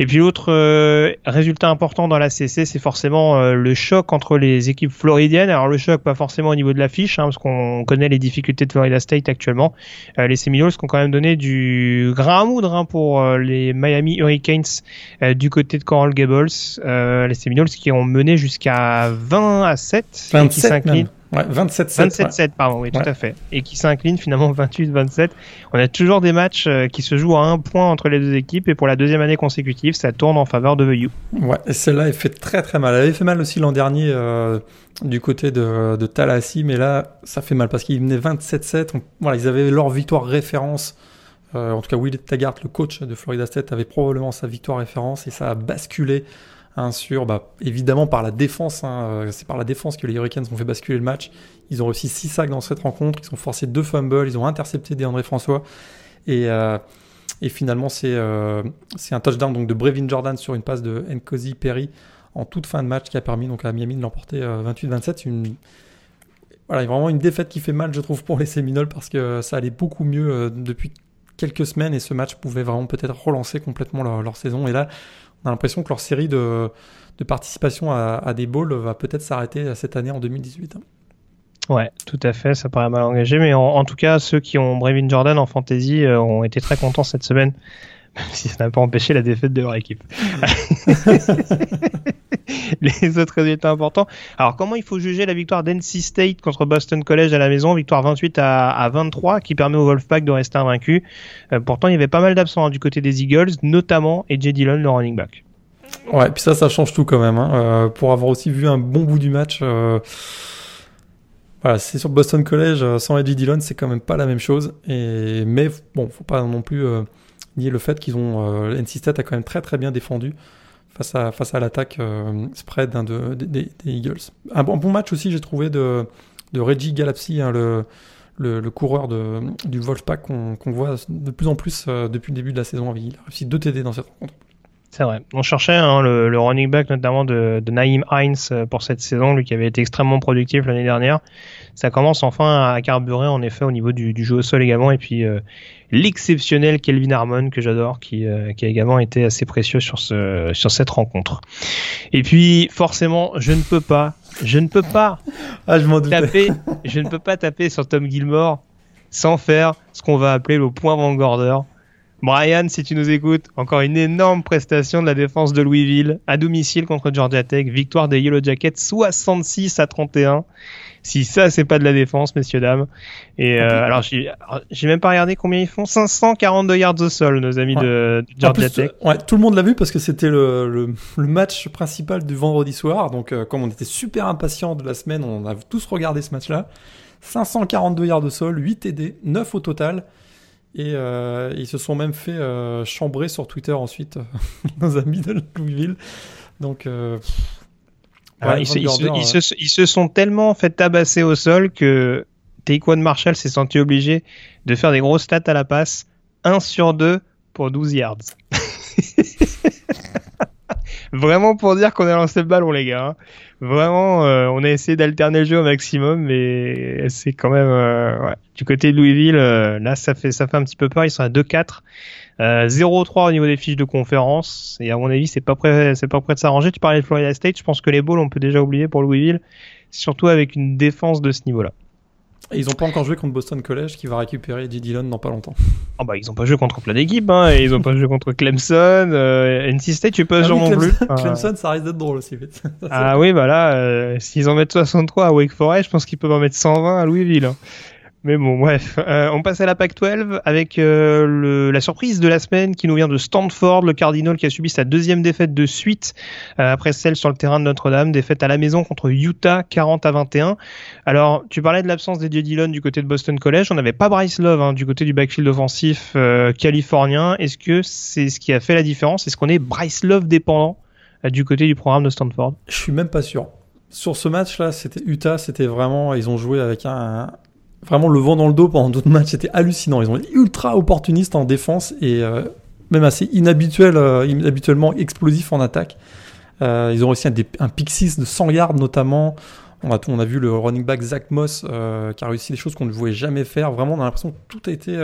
Et puis l'autre euh, résultat important dans la CC, c'est forcément euh, le choc entre les équipes floridiennes. Alors le choc pas forcément au niveau de l'affiche, hein, parce qu'on connaît les difficultés de Florida State actuellement. Euh, les Seminoles qui ont quand même donné du grain à moudre hein, pour les Miami Hurricanes du côté de Coral Gables. les Seminoles qui ont mené jusqu'à 20 à 7 et qui s'inclinent. Ouais, 27-7. 27-7, pardon, oui, tout à fait. Et qui s'incline finalement [LAUGHS] 28-27. On a toujours des matchs euh, qui se jouent à un point entre les deux équipes et pour la deuxième année consécutive, ça tourne en faveur de The U. Ouais, et celle-là, elle fait très très mal. Elle avait fait mal aussi l'an dernier euh, du côté de, de Tallahassee, mais là, ça fait mal parce qu'ils venaient 27-7. Voilà, ils avaient leur victoire référence. Euh, en tout cas, Will Taggart, le coach de Florida State, avait probablement sa victoire référence et ça a basculé Sur, bah, évidemment par la défense, hein, euh, c'est par la défense que les Hurricanes ont fait basculer le match. Ils ont réussi 6 sacs dans cette rencontre, ils ont forcé deux fumbles, ils ont intercepté des André François. Et, euh, finalement, c'est euh, c'est un touchdown donc, de Brevin Jordan sur une passe de Nkosi Perry en toute fin de match qui a permis donc, à Miami de l'emporter 28-27. Une, vraiment une défaite qui fait mal, je trouve, pour les Seminoles parce que ça allait beaucoup mieux depuis quelques semaines et ce match pouvait vraiment peut-être relancer complètement leur, leur saison. Et là, on a l'impression que leur série de, participation à, des bowls va peut-être s'arrêter cette année en 2018. Hein. Ouais, tout à fait, ça paraît mal engagé, mais en, tout cas, ceux qui ont Brevin Jordan en fantasy euh, ont été très contents cette semaine, [LAUGHS] même si ça n'a pas empêché la défaite de leur équipe. [LAUGHS] [LAUGHS] les autres résultats importants. Alors, comment il faut juger la victoire d'NC State contre Boston College à la maison? Victoire 28 à, 23 qui permet au Wolfpack de rester invaincu. Euh, pourtant, il y avait pas mal d'absents hein, du côté des Eagles, notamment AJ Dillon, le running back. Ouais, puis ça, ça change tout quand même. Hein. Euh, pour avoir aussi vu un bon bout du match. Euh, voilà, c'est sur Boston College, sans AJ Dillon, c'est quand même pas la même chose. Et, mais bon, faut pas non plus nier le fait qu'ils ont. NC State a quand même très très bien défendu face à, face à l'attaque euh, spread hein, de, des Eagles. Un bon, match aussi, j'ai trouvé, de, Reggie Galapsi, hein, le, le, coureur de, du Wolfpack qu'on voit de plus en plus euh, depuis le début de la saison. Il a réussi deux TD dans cette rencontre. C'est vrai. On cherchait hein, le, running back notamment de, de Naïm Hines euh, pour cette saison, lui qui avait été extrêmement productif l'année dernière. Ça commence enfin à carburer en effet au niveau du, jeu au sol également. Et puis l'exceptionnel Kelvin Harmon que j'adore, qui, euh, qui a également été assez précieux sur, ce, sur cette rencontre. Et puis forcément, je ne peux pas, je ne peux pas ah, je taper, je ne peux pas taper sur Tom Gilmore sans faire ce qu'on va appeler le point Vanguarder. Brian, si tu nous écoutes, encore une énorme prestation de la défense de Louisville à domicile contre Georgia Tech. Victoire des Yellow Jackets 66 à 31. Si ça, c'est pas de la défense, messieurs, dames. Et euh, alors, j'ai même pas regardé combien ils font. 542 yards au sol, nos amis de, Georgia Tech. Ouais, tout le monde l'a vu parce que c'était le, le, le, match principal du vendredi soir. Donc, euh, comme on était super impatients de la semaine, on a tous regardé ce match-là. 542 yards de sol, 8 TD, 9 au total. Et euh, ils se sont même fait euh, chambrer sur Twitter ensuite, [LAUGHS] nos amis de Louisville. Donc, euh, ils, se, sont tellement fait tabasser au sol que Taekwon Marshall s'est senti obligé de faire des grosses stats à la passe. 1 sur 2 pour 12 yards. [LAUGHS] Vraiment pour dire qu'on a lancé le ballon, les gars. Hein. Vraiment, euh, on a essayé d'alterner le jeu au maximum, mais c'est quand même euh, du côté de Louisville. Euh, là, ça fait ça fait un petit peu peur. Ils sont à 2-4. 0-3 au niveau des fiches de conférence et à mon avis c'est pas prêt c'est pas prêt de s'arranger tu parlais de Florida State je pense que les balls on peut déjà oublier pour Louisville surtout avec une défense de ce niveau ils n'ont pas encore joué contre Boston College qui va récupérer Eddie Dillon dans pas longtemps. Oh bah ils n'ont pas joué contre plein d'équipes, hein, et ils n'ont pas joué contre Clemson, euh, NC State, tu peux pas ah non plus. Clemson, ça risque d'être drôle aussi. Vite. [LAUGHS] ah oui, bah là, euh, s'ils en mettent 63 à Wake Forest, je pense qu'ils peuvent en mettre 120 à Louisville. Hein. Mais bon, bref, euh, on passe à la PAC-12 avec euh, la surprise de la semaine qui nous vient de Stanford, le Cardinal qui a subi sa deuxième défaite de suite euh, après celle sur le terrain de Notre-Dame, défaite à la maison contre Utah 40 à 21. Alors, tu parlais de l'absence d'Eddie Dillon du côté de Boston College, on n'avait pas Bryce Love hein, du côté du backfield offensif californien. Est-ce que c'est ce qui a fait la différence? Est-ce qu'on est Bryce Love dépendant du côté du programme de Stanford? Je suis même pas sûr. Sur ce match-là, c'était Utah, c'était vraiment, ils ont joué avec un, vraiment le vent dans le dos pendant d'autres matchs. C'était hallucinant. Ils ont été ultra opportunistes en défense et euh, même assez inhabituel, euh, inhabituellement explosifs en attaque. Euh, ils ont réussi un, un pick 6 de 100 yards notamment. On a, on a vu le running back Zach Moss qui a réussi des choses qu'on ne voulait jamais faire. Vraiment, on a l'impression que tout a été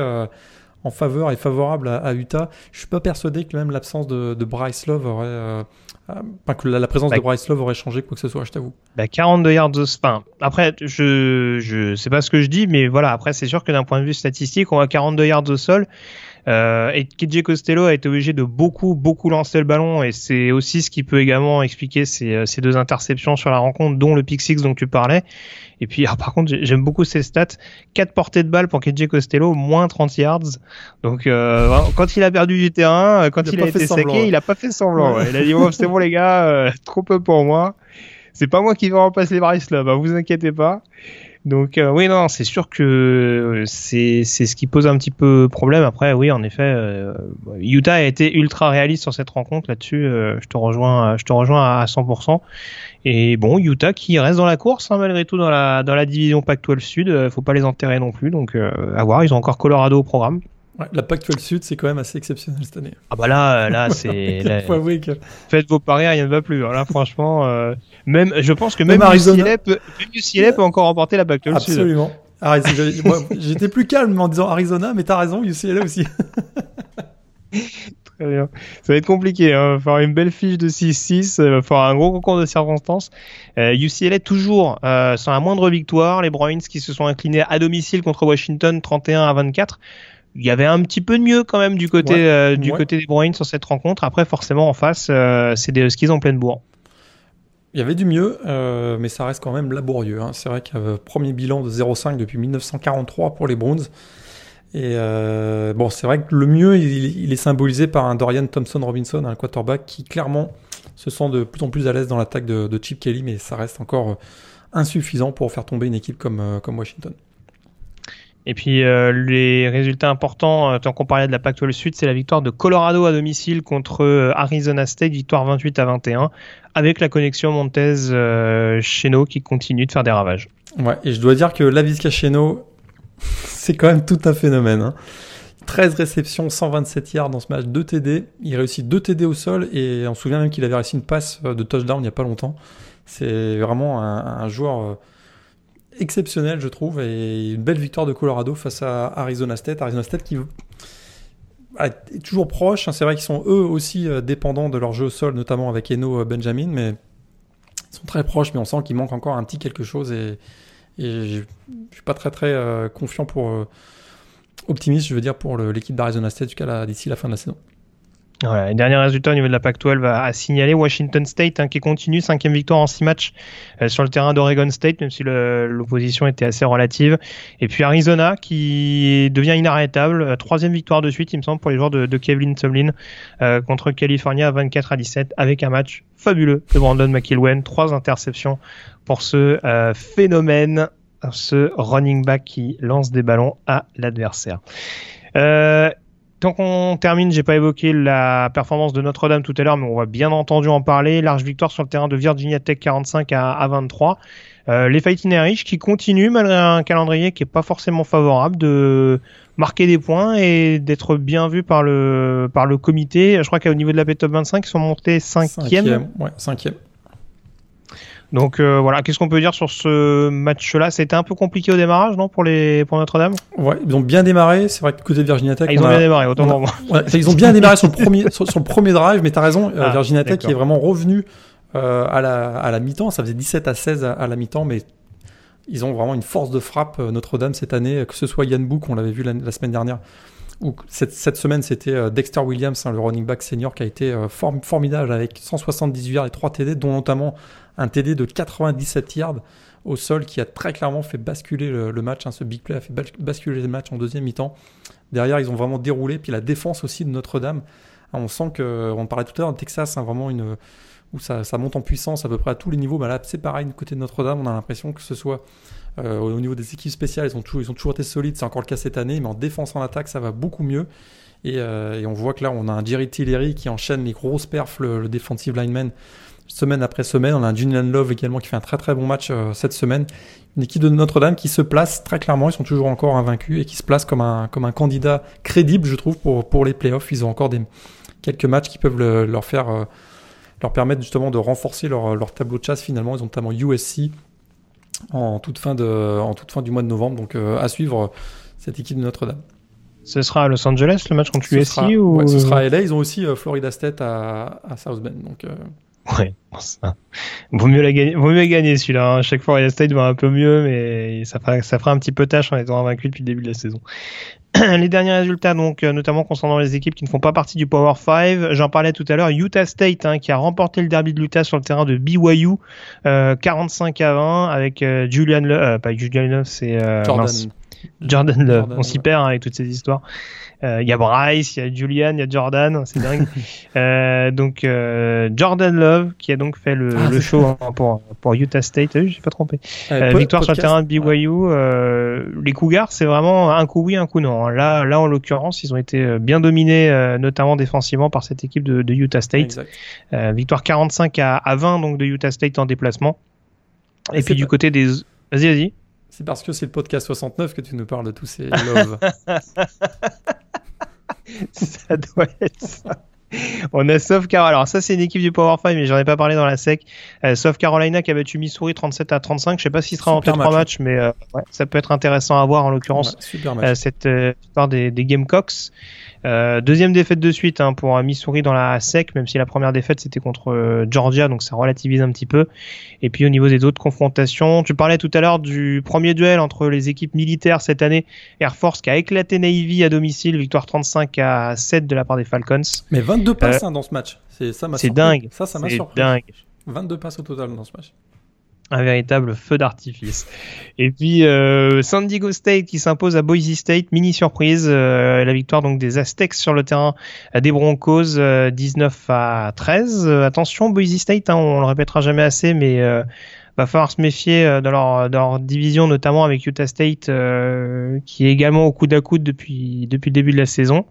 en faveur et favorable à, Utah. Je suis pas persuadé que même l'absence de, Bryce Love aurait, que la, présence de bah, Bryce Love aurait changé quoi que ce soit, je t'avoue. Bah 42 yards de enfin, après je je sais pas ce que je dis mais voilà, après c'est sûr que d'un point de vue statistique, on a 42 yards au sol. Euh, et KJ Costello a été obligé de beaucoup, beaucoup lancer le ballon et c'est aussi ce qui peut également expliquer ces, euh, ces, deux interceptions sur la rencontre, dont le pick six dont tu parlais. Et puis, alors, [LAUGHS] par contre, j'aime beaucoup ces stats. 4 portées de balle pour KJ Costello, moins 30 yards. Donc, euh, quand il a perdu du terrain, quand il, a, été saqué, il a pas fait semblant. Il a dit, bon, c'est bon les gars, euh, trop peu pour moi. C'est pas moi qui vais remplacer Bryce là, bah, vous inquiétez pas. Donc euh, oui, non, c'est sûr que euh, c'est ce qui pose un petit peu problème. Après, oui, en effet, euh, Utah a été ultra réaliste sur cette rencontre là-dessus. je te rejoins, je te rejoins à 100%. Et bon, Utah qui reste dans la course hein, malgré tout dans la dans la division Pac-12 Sud. faut pas les enterrer non plus. Donc à voir. Ils ont encore Colorado au programme. Ouais, la Pac-12 Sud, c'est quand même assez exceptionnel cette année. Ah bah là, là, c'est. [LAUGHS] Faites vos paris, rien ne va plus. Là, franchement, euh... même, je pense que même, même UCLA, peut, UCLA peut encore remporter la Pac-12 Sud. Absolument. J'étais plus calme en disant Arizona, mais t'as raison, UCLA aussi. [LAUGHS] Très bien. Ça va être compliqué. Hein. Faire une belle fiche de 6-6, euh, faire un gros concours de circonstances. Euh, UCLA toujours euh, sans la moindre victoire. Les Bruins qui se sont inclinés à domicile contre Washington 31 à 24 il y avait un petit peu de mieux quand même du côté euh, du côté des Bruins sur cette rencontre. Après, forcément, en face, euh, c'est des Huskies en pleine bourre. Il y avait du mieux, euh, mais ça reste quand même laborieux. Hein. C'est vrai qu'il y avait premier bilan de 0,5 depuis 1943 pour les Browns. Et bon, c'est vrai que le mieux, il, est symbolisé par un Dorian Thompson-Robinson, un quarterback qui clairement se sent de plus en plus à l'aise dans l'attaque de, de, Chip Kelly, mais ça reste encore insuffisant pour faire tomber une équipe comme, comme Washington. Et puis euh, les résultats importants, euh, tant qu'on parlait de la Pac-12 Sud, c'est la victoire de Colorado à domicile contre euh, Arizona State, victoire 28 à 21, avec la connexion Montez-Cheno qui continue de faire des ravages. Ouais, et je dois dire que Lavisca Cheno, [LAUGHS] c'est quand même tout un phénomène. Hein. 13 réceptions, 127 yards dans ce match, 2 TD. Il réussit 2 TD au sol et on se souvient même qu'il avait réussi une passe de touchdown il n'y a pas longtemps. C'est vraiment un joueur exceptionnel, je trouve, et une belle victoire de Colorado face à Arizona State. Arizona State qui est toujours proche. Hein. C'est vrai qu'ils sont eux aussi euh, dépendants de leur jeu au sol, notamment avec Eno euh, Benjamin, mais ils sont très proches, mais on sent qu'il manque encore un petit quelque chose et, je suis pas très très euh, confiant pour optimiste, je veux dire, pour l'équipe d'Arizona State d'ici la fin de la saison. Voilà, dernier résultat au niveau de la Pac-12 à, signaler Washington State hein, qui continue, cinquième victoire en six matchs euh, sur le terrain d'Oregon State, même si l'opposition était assez relative. Et puis Arizona qui devient inarrêtable, euh, troisième victoire de suite, il me semble, pour les joueurs de, Kevin Tomlin euh, contre California 24 à 17 avec un match fabuleux de Brandon McIlwain, trois interceptions pour ce phénomène, ce running back qui lance des ballons à l'adversaire. Euh, Tant qu'on termine, j'ai pas évoqué la performance de Notre-Dame tout à l'heure, mais on va bien entendu en parler. Large victoire sur le terrain de Virginia Tech 45 à, 23. Euh, les Fighting Irish qui continuent malgré un calendrier qui est pas forcément favorable de marquer des points et d'être bien vus par le par le comité. Je crois qu'au niveau de la Top 25, ils sont montés cinquième. Cinquième, ouais, cinquième. Donc euh, voilà, qu'est-ce qu'on peut dire sur ce match-là? C'était un peu compliqué au démarrage, non, pour les pour Notre-Dame? Ouais, ils ont bien démarré. C'est vrai que côté de Virginia Tech, ah, ils ont bien démarré. Autant ils ont bien [LAUGHS] démarré sur le premier sur, le premier drive, mais t'as raison. Euh, ah, Virginia Tech est vraiment revenu euh, à la à la mi-temps. Ça faisait 17 à 16 à, la mi-temps, mais ils ont vraiment une force de frappe Notre-Dame cette année. Que ce soit Yann Book, on l'avait vu la, semaine dernière, ou cette, cette semaine c'était Dexter Williams, hein, le running back senior, qui a été formidable avec 178 yards et 3 TD, dont notamment un TD de 97 yards au sol qui a très clairement fait basculer le, match. Hein. Ce big play a fait basculer le match en deuxième mi-temps. Derrière, ils ont vraiment déroulé. Puis la défense aussi de Notre-Dame. Hein, on sent que, on parlait tout à l'heure de Texas, hein, vraiment une où ça, monte en puissance à peu près à tous les niveaux. Bah là, c'est pareil, du côté de Notre-Dame, on a l'impression que ce soit euh, au niveau des équipes spéciales, ils ont toujours, ils été solides. C'est encore le cas cette année, mais en défense, en attaque, ça va beaucoup mieux. Et, euh, on voit que là, on a un Jerry Tillery qui enchaîne les grosses perfs, le, le defensive lineman, semaine après semaine. On a un Julian Love également qui fait un très très bon match euh, cette semaine. Une équipe de Notre-Dame qui se place très clairement, ils sont toujours encore invaincus et qui se place comme un, comme un candidat crédible, je trouve, pour, pour les playoffs. Ils ont encore des, quelques matchs qui peuvent leur faire, euh, leur permettre justement de renforcer leur, leur, tableau de chasse finalement. Ils ont notamment USC en toute fin, de, en toute fin du mois de novembre. Donc euh, à suivre cette équipe de Notre-Dame. Ce sera à Los Angeles le match contre USC sera, ou ouais, ce sera à LA. Ils ont aussi Florida State à, à South Bend. Donc, Ouais, bon, ça- vaut mieux la gagner, vaut mieux gagner celui-là. hein. Chaque fois, Florida State va un peu mieux, mais ça fera, ça fera un petit peu tâche en étant invaincu depuis le début de la saison. [CLEARS THROAT] les derniers résultats, donc, euh, notamment concernant les équipes qui ne font pas partie du Power 5. J'en parlais tout à l'heure. Utah State, hein, qui a remporté le derby de l'Utah sur le terrain de BYU, euh, 45 à 20, avec euh, Julian Love, euh, pas Julian Love, c'est euh, Jordan. Jordan Love. Jordan, On s'y ouais. perd hein, avec toutes ces histoires. Euh, Il y a Bryce, il y a Julian, il y a Jordan, c'est dingue. [LAUGHS] Euh, donc euh, Jordan Love qui a donc fait le, Ah, le show hein, pour, pour Utah State. T'as vu, j'ai pas trompé. Victoire sur le terrain de BYU. Euh, les Cougars, c'est vraiment un coup oui, un coup non. hein. Là, là en l'occurrence, ils ont été bien dominés, euh, notamment défensivement par cette équipe de, de Utah State. Euh, victoire 45 à, à 20 donc de Utah State en déplacement. Et Et puis du pas- côté des, vas-y, vas-y. C'est parce que c'est le podcast 69 que tu nous parles de tous ces loves. [LAUGHS] ça doit être ça. On a South Carolina. Alors ça c'est une équipe du Power 5 mais j'en ai pas parlé dans la sec. Euh, South Carolina qui a battu Missouri 37 à 35. Je sais pas s'il sera en Super tête trois match. matchs mais euh, ouais, ça peut être intéressant à voir en l'occurrence Ouais, euh, cette euh, histoire des, des Gamecocks. Euh, deuxième défaite de suite hein, pour euh, Missouri dans la SEC, même si la première défaite c'était contre euh, Georgia, donc ça relativise un petit peu. Et puis au niveau des autres confrontations, tu parlais tout à l'heure du premier duel entre les équipes militaires cette année, Air Force qui a éclaté Navy à domicile, victoire 35 à 7 de la part des Falcons. Mais 22 passes hein, dans ce match. C'est ça m'a C'est dingue. Ça, ça m'a surpris. dingue. 22 passes au total dans ce match. Un véritable feu d'artifice. Et puis euh, San Diego State qui s'impose à Boise State, mini surprise, euh, la victoire donc des Aztecs sur le terrain euh, des Broncos, euh, 19 à 13. Euh, attention Boise State, hein, on le répétera jamais assez, mais euh, va falloir se méfier dans leur, leur division, notamment avec Utah State qui est également au coude à coude depuis depuis le début de la saison.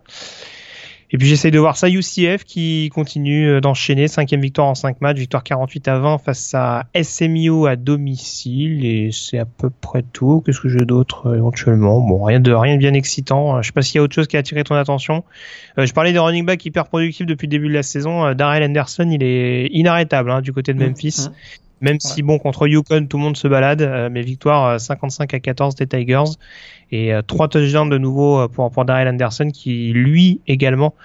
Et puis j'essaye de voir ça, UCF qui continue euh, d'enchaîner, cinquième victoire en 5 matchs, victoire 48 à 20 face à SMU à domicile, et c'est à peu près tout. Qu'est-ce que j'ai d'autre euh, éventuellement? Bon, rien de rien de bien excitant. Euh, Je sais pas s'il y a autre chose qui a attiré ton attention. Euh, je parlais des running backs hyper productifs depuis le début de la saison. Darrell Anderson, il est inarrêtable hein, du côté de Memphis. Mmh. Même si, bon, contre Yukon, tout le monde se balade, euh, mais victoire euh, 55 à 14 des Tigers. Et euh, trois touchdowns de nouveau euh, pour, pour Darrell Anderson, qui, lui, également,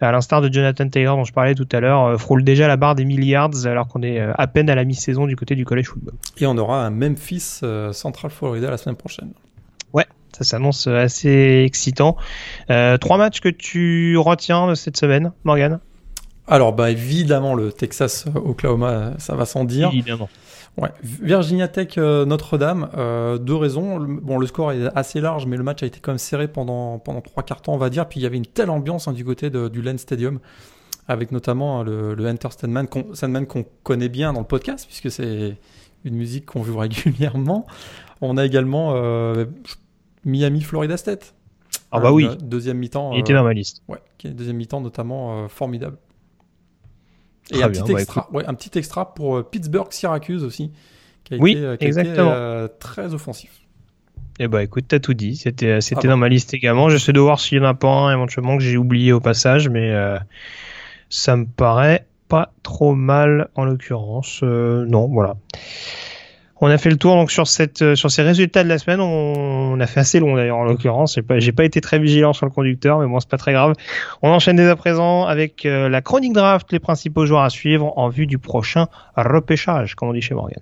à l'instar de Jonathan Taylor, dont je parlais tout à l'heure, euh, frôle déjà la barre des milliards, alors qu'on est euh, à peine à la mi-saison du côté du college football. Et on aura un Memphis euh, Central Florida la semaine prochaine. Ça s'annonce euh, assez excitant. Euh, trois matchs que tu retiens de cette semaine, Morgan? Alors, bah, évidemment, le Texas-Oklahoma, ça va sans dire. Évidemment. Ouais. Virginia Tech euh, Notre-Dame, euh, deux raisons. Le- Bon, le score est assez large, mais le match a été quand même serré pendant pendant trois quarts temps, on va dire. Puis il y avait une telle ambiance hein, du côté de- du Lane Stadium, avec notamment hein, le, le Enter Sandman qu'on connaît bien dans le podcast, puisque c'est une musique qu'on joue [LAUGHS] régulièrement. On a également euh, Miami Florida State. Ah bah oui. euh, Deuxième mi-temps. Il était euh, dans ma liste. Ouais, qui est deuxième mi-temps notamment euh, formidable. Et Très un bien, petit bah, extra, ouais, un petit extra pour euh, Pittsburgh Syracuse aussi, qui a Oui, été, euh, qui a été, exactement. euh, très offensif. Eh bah écoute, t'as tout dit. C'était c'était Ah bon dans ma liste également. J'essaie de voir s'il y en a pas un éventuellement que j'ai oublié au passage, mais euh, ça me paraît pas trop mal en l'occurrence. Euh, non, voilà. On a fait le tour donc sur euh, ces résultats de la semaine. On, a fait assez long d'ailleurs en l'occurrence. J'ai pas été très vigilant sur le conducteur, mais bon c'est pas très grave. On enchaîne dès à présent avec euh, la chronique draft, les principaux joueurs à suivre en vue du prochain repêchage, comme on dit chez Morgan.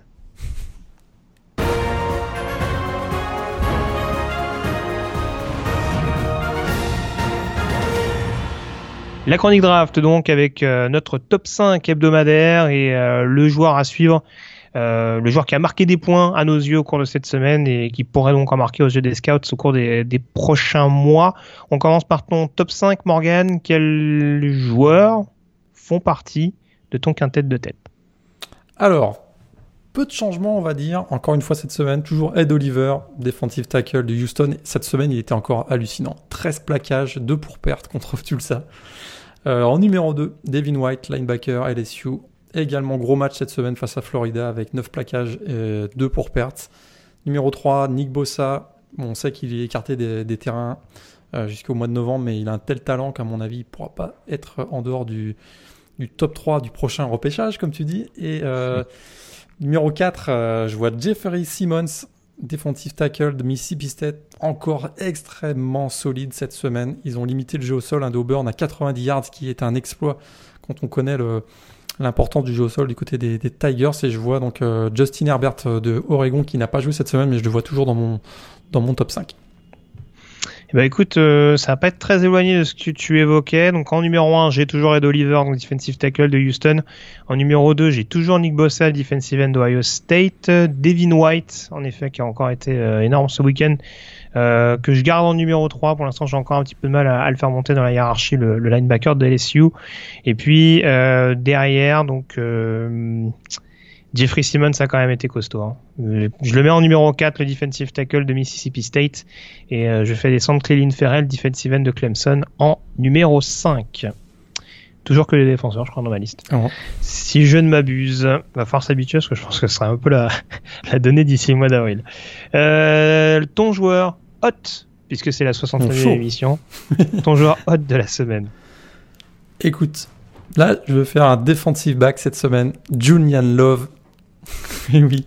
La chronique draft donc avec euh, notre top 5 hebdomadaire et le joueur à suivre, euh, le joueur qui a marqué des points à nos yeux au cours de cette semaine et qui pourrait donc en marquer aux yeux des scouts au cours des, prochains mois. On commence par ton top 5 Morgan. Quels joueurs font partie de ton quintet de tête? Alors, peu de changements, on va dire. Encore une fois cette semaine, toujours Ed Oliver, defensive tackle de Houston. Cette semaine, il était encore hallucinant. 13 plaquages, 2 pour perte contre Tulsa. Euh, en numéro 2, Devin White, linebacker LSU. Également gros match cette semaine face à Florida avec 9 plaquages et 2 pour perte. Numéro 3, Nick Bossa. On sait qu'il est écarté des, terrains euh, jusqu'au mois de novembre, mais il a un tel talent qu'à mon avis, il ne pourra pas être en dehors du, top 3 du prochain repêchage, comme tu dis. Et euh, numéro 4, euh, je vois Jeffrey Simmons, Defensive tackle de Mississippi State, encore extrêmement solide cette semaine. Ils ont limité le jeu au sol un d'Auburn à 90 yards, ce qui est un exploit quand on connaît l'importance du jeu au sol du côté des, Tigers. Et je vois donc euh, Justin Herbert euh, de Oregon qui n'a pas joué cette semaine, mais je le vois toujours dans mon, dans mon top 5. Eh ben écoute, euh, ça va pas être très éloigné de ce que tu évoquais. Donc en numéro 1, j'ai toujours Ed Oliver, donc defensive tackle de Houston. En numéro 2, j'ai toujours Nick Bossa, defensive end d'Ohio State. Devin White, en effet, qui a encore été énorme ce week-end. Euh, que je garde en numéro 3. Pour l'instant, j'ai encore un petit peu de mal à, le faire monter dans la hiérarchie, le, le linebacker de LSU. Et puis derrière, donc Jeffrey Simmons a quand même été costaud. Hein. Je le mets en numéro 4, le defensive tackle de Mississippi State. Et euh, je fais descendre Cléline Ferrell, defensive end de Clemson, en numéro 5. Toujours que les défenseurs, je crois, dans ma liste. Ah si je ne m'abuse, va falloir s'habituer parce que je pense que ce sera un peu la, [LAUGHS] la donnée d'ici le mois d'avril. Euh, ton joueur hot, puisque c'est la 69e émission, [LAUGHS] ton joueur hot de la semaine. Écoute, là, je veux faire un defensive back cette semaine. Julian Love, [LAUGHS] oui.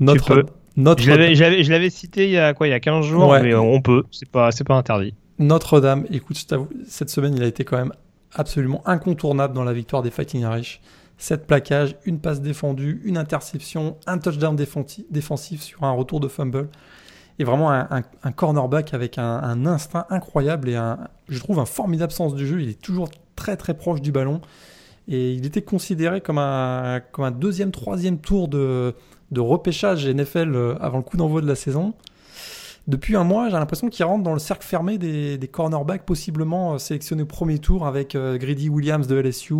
Notre, notre. Je l'avais cité il y a quoi, il y a 15 jours, mais on peut. C'est pas, pas interdit. Notre-Dame, écoute, cette semaine, il a été quand même absolument incontournable dans la victoire des Fighting Irish. 7 plaquages, une passe défendue, une interception, un touchdown défensif sur un retour de fumble. Et vraiment un, cornerback avec un, instinct incroyable et un, je trouve un formidable sens du jeu. Il est toujours très très proche du ballon. Et il était considéré comme un, comme un deuxième, troisième tour de, de repêchage NFL euh, avant le coup d'envoi de la saison. Depuis un mois, j'ai l'impression qu'il rentre dans le cercle fermé des, des cornerbacks possiblement euh, sélectionnés au premier tour avec euh, Grady Williams de LSU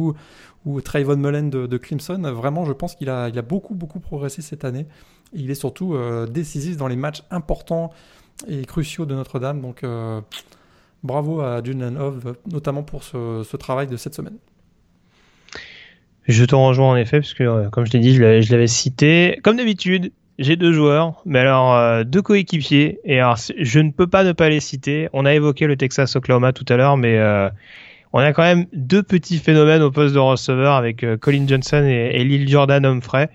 ou Trayvon Mullen de, Clemson. Vraiment, je pense qu'il a, il a beaucoup, beaucoup progressé cette année. Il est surtout décisif dans les matchs importants et cruciaux de Notre-Dame. Donc, bravo à Julian notamment pour ce, travail de cette semaine. Je te rejoins en effet, parce que euh, comme je t'ai dit, je l'avais cité. Comme d'habitude, j'ai deux joueurs, mais alors euh, deux coéquipiers. Et alors, je ne peux pas ne pas les citer. On a évoqué le Texas Oklahoma tout à l'heure, mais euh, on a quand même deux petits phénomènes au poste de receveur avec Colin Johnson et, et Lil Jordan Humphrey.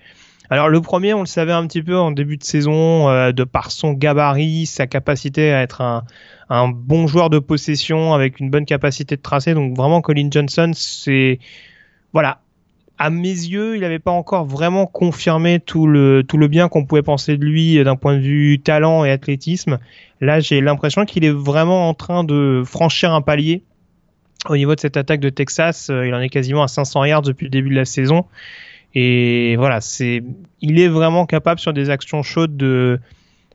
Alors le premier, on le savait un petit peu en début de saison, de par son gabarit, sa capacité à être un, un bon joueur de possession avec une bonne capacité de tracé. Donc vraiment, Colin Johnson, c'est voilà, à mes yeux, il n'avait pas encore vraiment confirmé tout le, tout le bien qu'on pouvait penser de lui d'un point de vue talent et athlétisme. Là, j'ai l'impression qu'il est vraiment en train de franchir un palier au niveau de cette attaque de Texas. Euh, il en est quasiment à 500 yards depuis le début de la saison. Et voilà, c'est, il est vraiment capable sur des actions chaudes de,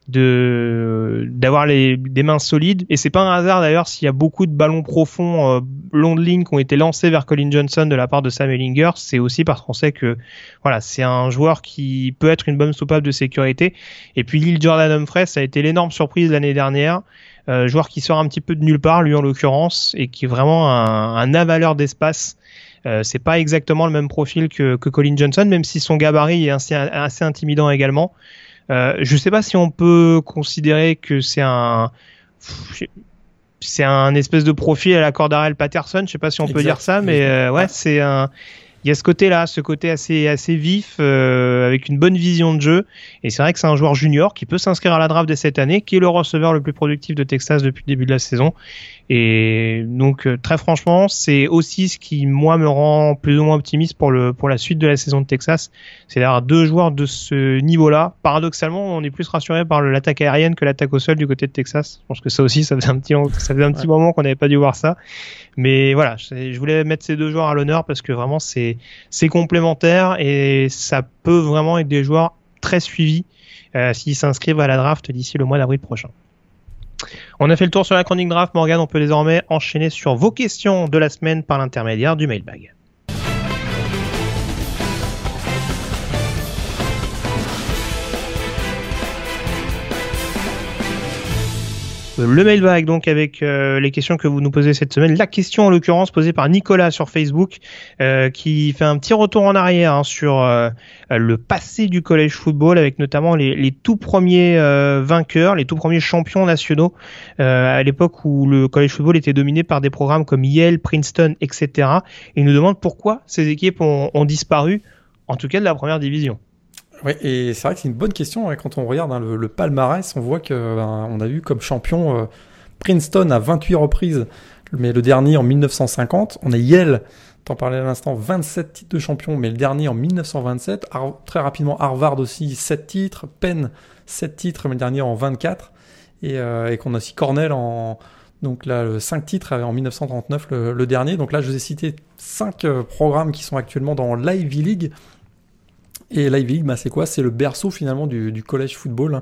de d'avoir les des mains solides. Et c'est pas un hasard d'ailleurs s'il y a beaucoup de ballons profonds euh, de ligne qui ont été lancés vers Colin Johnson de la part de Sam Ellinger c'est aussi parce qu'on sait que voilà c'est un joueur qui peut être une bonne soupape de sécurité. Et puis Lil Jordan Humphrey ça a été l'énorme surprise l'année dernière. Euh, joueur qui sort un petit peu de nulle part lui en l'occurrence et qui est vraiment un, un avaleur d'espace euh, c'est pas exactement le même profil que, que Colin Johnson même si son gabarit est assez, assez intimidant également euh, je ne sais pas si on peut considérer que c'est un c'est un espèce de profil à la Cordarel Patterson. Je sais pas si on peut dire ça, mais euh, ouais, c'est un il y a ce côté-là, ce côté assez assez vif, euh, avec une bonne vision de jeu. Et c'est vrai que c'est un joueur junior qui peut s'inscrire à la draft de cette année, qui est le receveur le plus productif de Texas depuis le début de la saison. Et donc euh, très franchement, c'est aussi ce qui moi me rend plus ou moins optimiste pour le pour la suite de la saison de Texas, c'est d'avoir deux joueurs de ce niveau-là. Paradoxalement, on est plus rassuré par l'attaque aérienne que l'attaque au sol du côté de Texas. Je pense que ça aussi, ça faisait un petit ça faisait un petit moment qu'on n'avait pas dû voir ça. Mais voilà, je voulais mettre ces deux joueurs à l'honneur parce que vraiment c'est c'est complémentaire et ça peut vraiment être des joueurs très suivis euh, s'ils s'inscrivent à la draft d'ici le mois d'avril prochain. On a fait le tour sur la chronique draft, Morgan. On peut désormais enchaîner sur vos questions de la semaine par l'intermédiaire du mailbag. Le mailbag donc avec euh, les questions que vous nous posez cette semaine. La question en l'occurrence posée par Nicolas sur Facebook euh, qui fait un petit retour en arrière hein, sur euh, le passé du collège football avec notamment les, les tout premiers vainqueurs, les tout premiers champions nationaux à l'époque où le collège football était dominé par des programmes comme Yale, Princeton, etc. Et il nous demande pourquoi ces équipes ont, ont disparu, en tout cas de la première division. Oui, et c'est vrai que c'est une bonne question. quand on regarde hein, le, palmarès, on voit qu'on ben, a eu comme champion euh, Princeton à 28 reprises, mais le dernier en 1950. On a Yale, t'en parlais à l'instant, 27 titres de champion, mais le dernier en 1927. très rapidement, Harvard aussi, 7 titres. Penn, 7 titres, mais le dernier en 24. Et, euh, et qu'on a aussi Cornell en, donc là, le 5 titres en 1939, le, dernier. Donc là, je vous ai cité 5 euh, programmes qui sont actuellement dans l'Ivy League. Et League, bah, c'est quoi? C'est le berceau finalement du, collège football,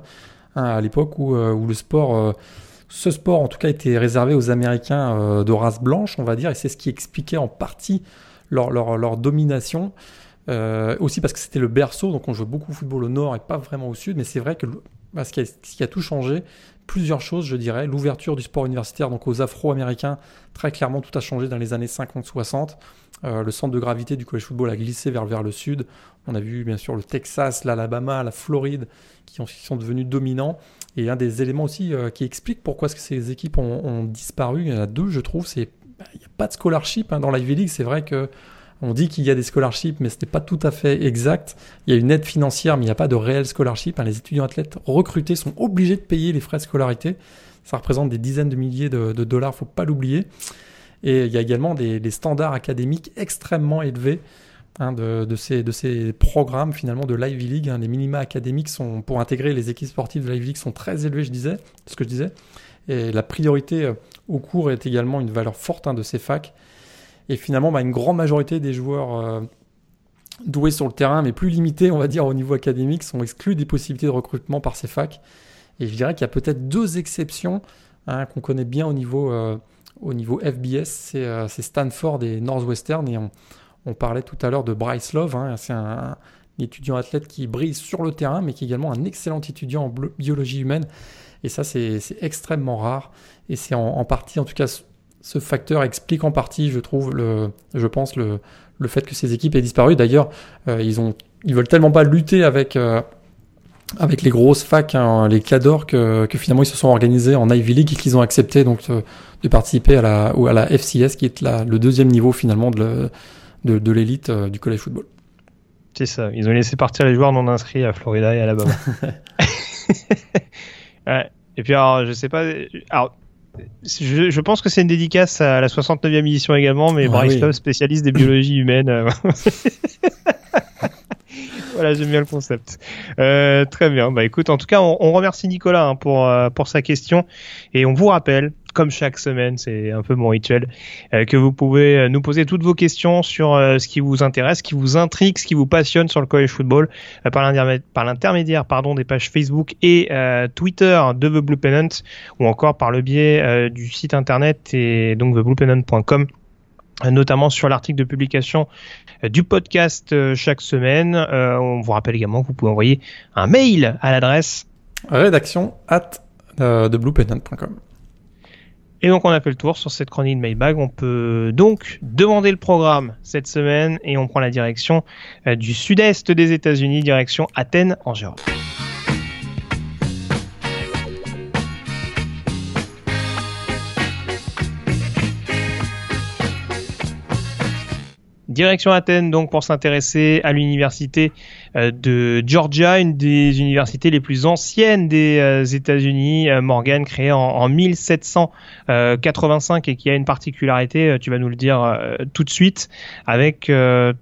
hein, à l'époque où, euh, où, le sport, euh, ce sport en tout cas, était réservé aux Américains de race blanche, on va dire, et c'est ce qui expliquait en partie leur, leur, leur domination. aussi parce que c'était le berceau, donc on jouait beaucoup au football au nord et pas vraiment au sud, mais c'est vrai que bah, ce, qui a, ce, qui a, tout changé, plusieurs choses, je dirais. L'ouverture du sport universitaire donc aux Afro-Américains, très clairement, tout a changé dans les années 50-60. Euh, le centre de gravité du college football a glissé vers, le sud. On a vu bien sûr le Texas, l'Alabama, la Floride qui, ont, qui, sont devenus dominants. Et un des éléments aussi euh, qui explique pourquoi ces équipes ont, disparu, il y en a deux, je trouve, c'est bah, il n'y a pas de scholarship hein, dans l'Ivy League. C'est vrai que on dit qu'il y a des scholarships, mais ce n'est pas tout à fait exact. Il y a une aide financière, mais il n'y a pas de réel scholarship. Hein. Les étudiants athlètes recrutés sont obligés de payer les frais de scolarité. Ça représente des dizaines de milliers de, de dollars, faut pas l'oublier. Et il y a également des, standards académiques extrêmement élevés hein, de, ces, programmes finalement de l'Ivy League. Hein. Les minima académiques sont, pour intégrer les équipes sportives de l'Ivy League sont très élevés, je disais, ce que je disais. Et la priorité euh, au cours est également une valeur forte de ces facs. Et finalement, bah, une grande majorité des joueurs euh, doués sur le terrain, mais plus limités, on va dire, au niveau académique, sont exclus des possibilités de recrutement par ces facs. Et je dirais qu'il y a peut-être deux exceptions hein, qu'on connaît bien au niveau, euh, au niveau FBS, euh, c'est Stanford et Northwestern. Et on, parlait tout à l'heure de Bryce Love, hein, c'est un, étudiant athlète qui brille sur le terrain, mais qui est également un excellent étudiant en biologie humaine. Et ça, c'est extrêmement rare. Et c'est en, en, partie, en tout cas, ce facteur explique en partie, je trouve, le, je pense, le, le fait que ces équipes aient disparu. D'ailleurs, euh, ils ont, ils veulent tellement pas lutter avec, euh, avec les grosses facs, hein, les Cador, que, que, finalement ils se sont organisés en Ivy League et qu'ils ont accepté donc de, de, participer à la, ou à la FCS, qui est la, le deuxième niveau finalement de, de, de l'élite euh, du college football. C'est ça. Ils ont laissé partir les joueurs non inscrits à Florida et à Alabama. [LAUGHS] [LAUGHS] ouais. Et puis alors, je sais pas. Alors, je, je, pense que c'est une dédicace à la 69e édition également, mais ah, Bryce Love, spécialiste des biologies humaines. [LAUGHS] Euh, voilà, j'aime bien le concept. Euh, très bien. Bah écoute, en tout cas, on, on remercie Nicolas hein, pour euh, pour sa question et on vous rappelle comme chaque semaine, c'est un peu mon rituel, euh, que vous pouvez euh, nous poser toutes vos questions sur euh, ce qui vous intéresse, ce qui vous intrigue, ce qui vous passionne sur le college football par l'intermédiaire pardon des pages Facebook et Twitter de The Blue Pennant ou encore par le biais du site internet et donc thebluepennant.com notamment sur l'article de publication du podcast chaque semaine. on vous rappelle également que vous pouvez envoyer un mail à l'adresse rédaction at thebluepennant.com. Et donc on a fait le tour sur cette chronique de Maybag. On peut donc demander le programme cette semaine et on prend la direction euh, du sud-est des États-Unis, direction Athènes en Géorgie. Direction Athènes donc pour s'intéresser à l'université euh, de Georgia, une des universités les plus anciennes des euh, États-Unis. Euh, Morgan créée en, 1785 et qui a une particularité, tu vas nous le dire tout de suite, avec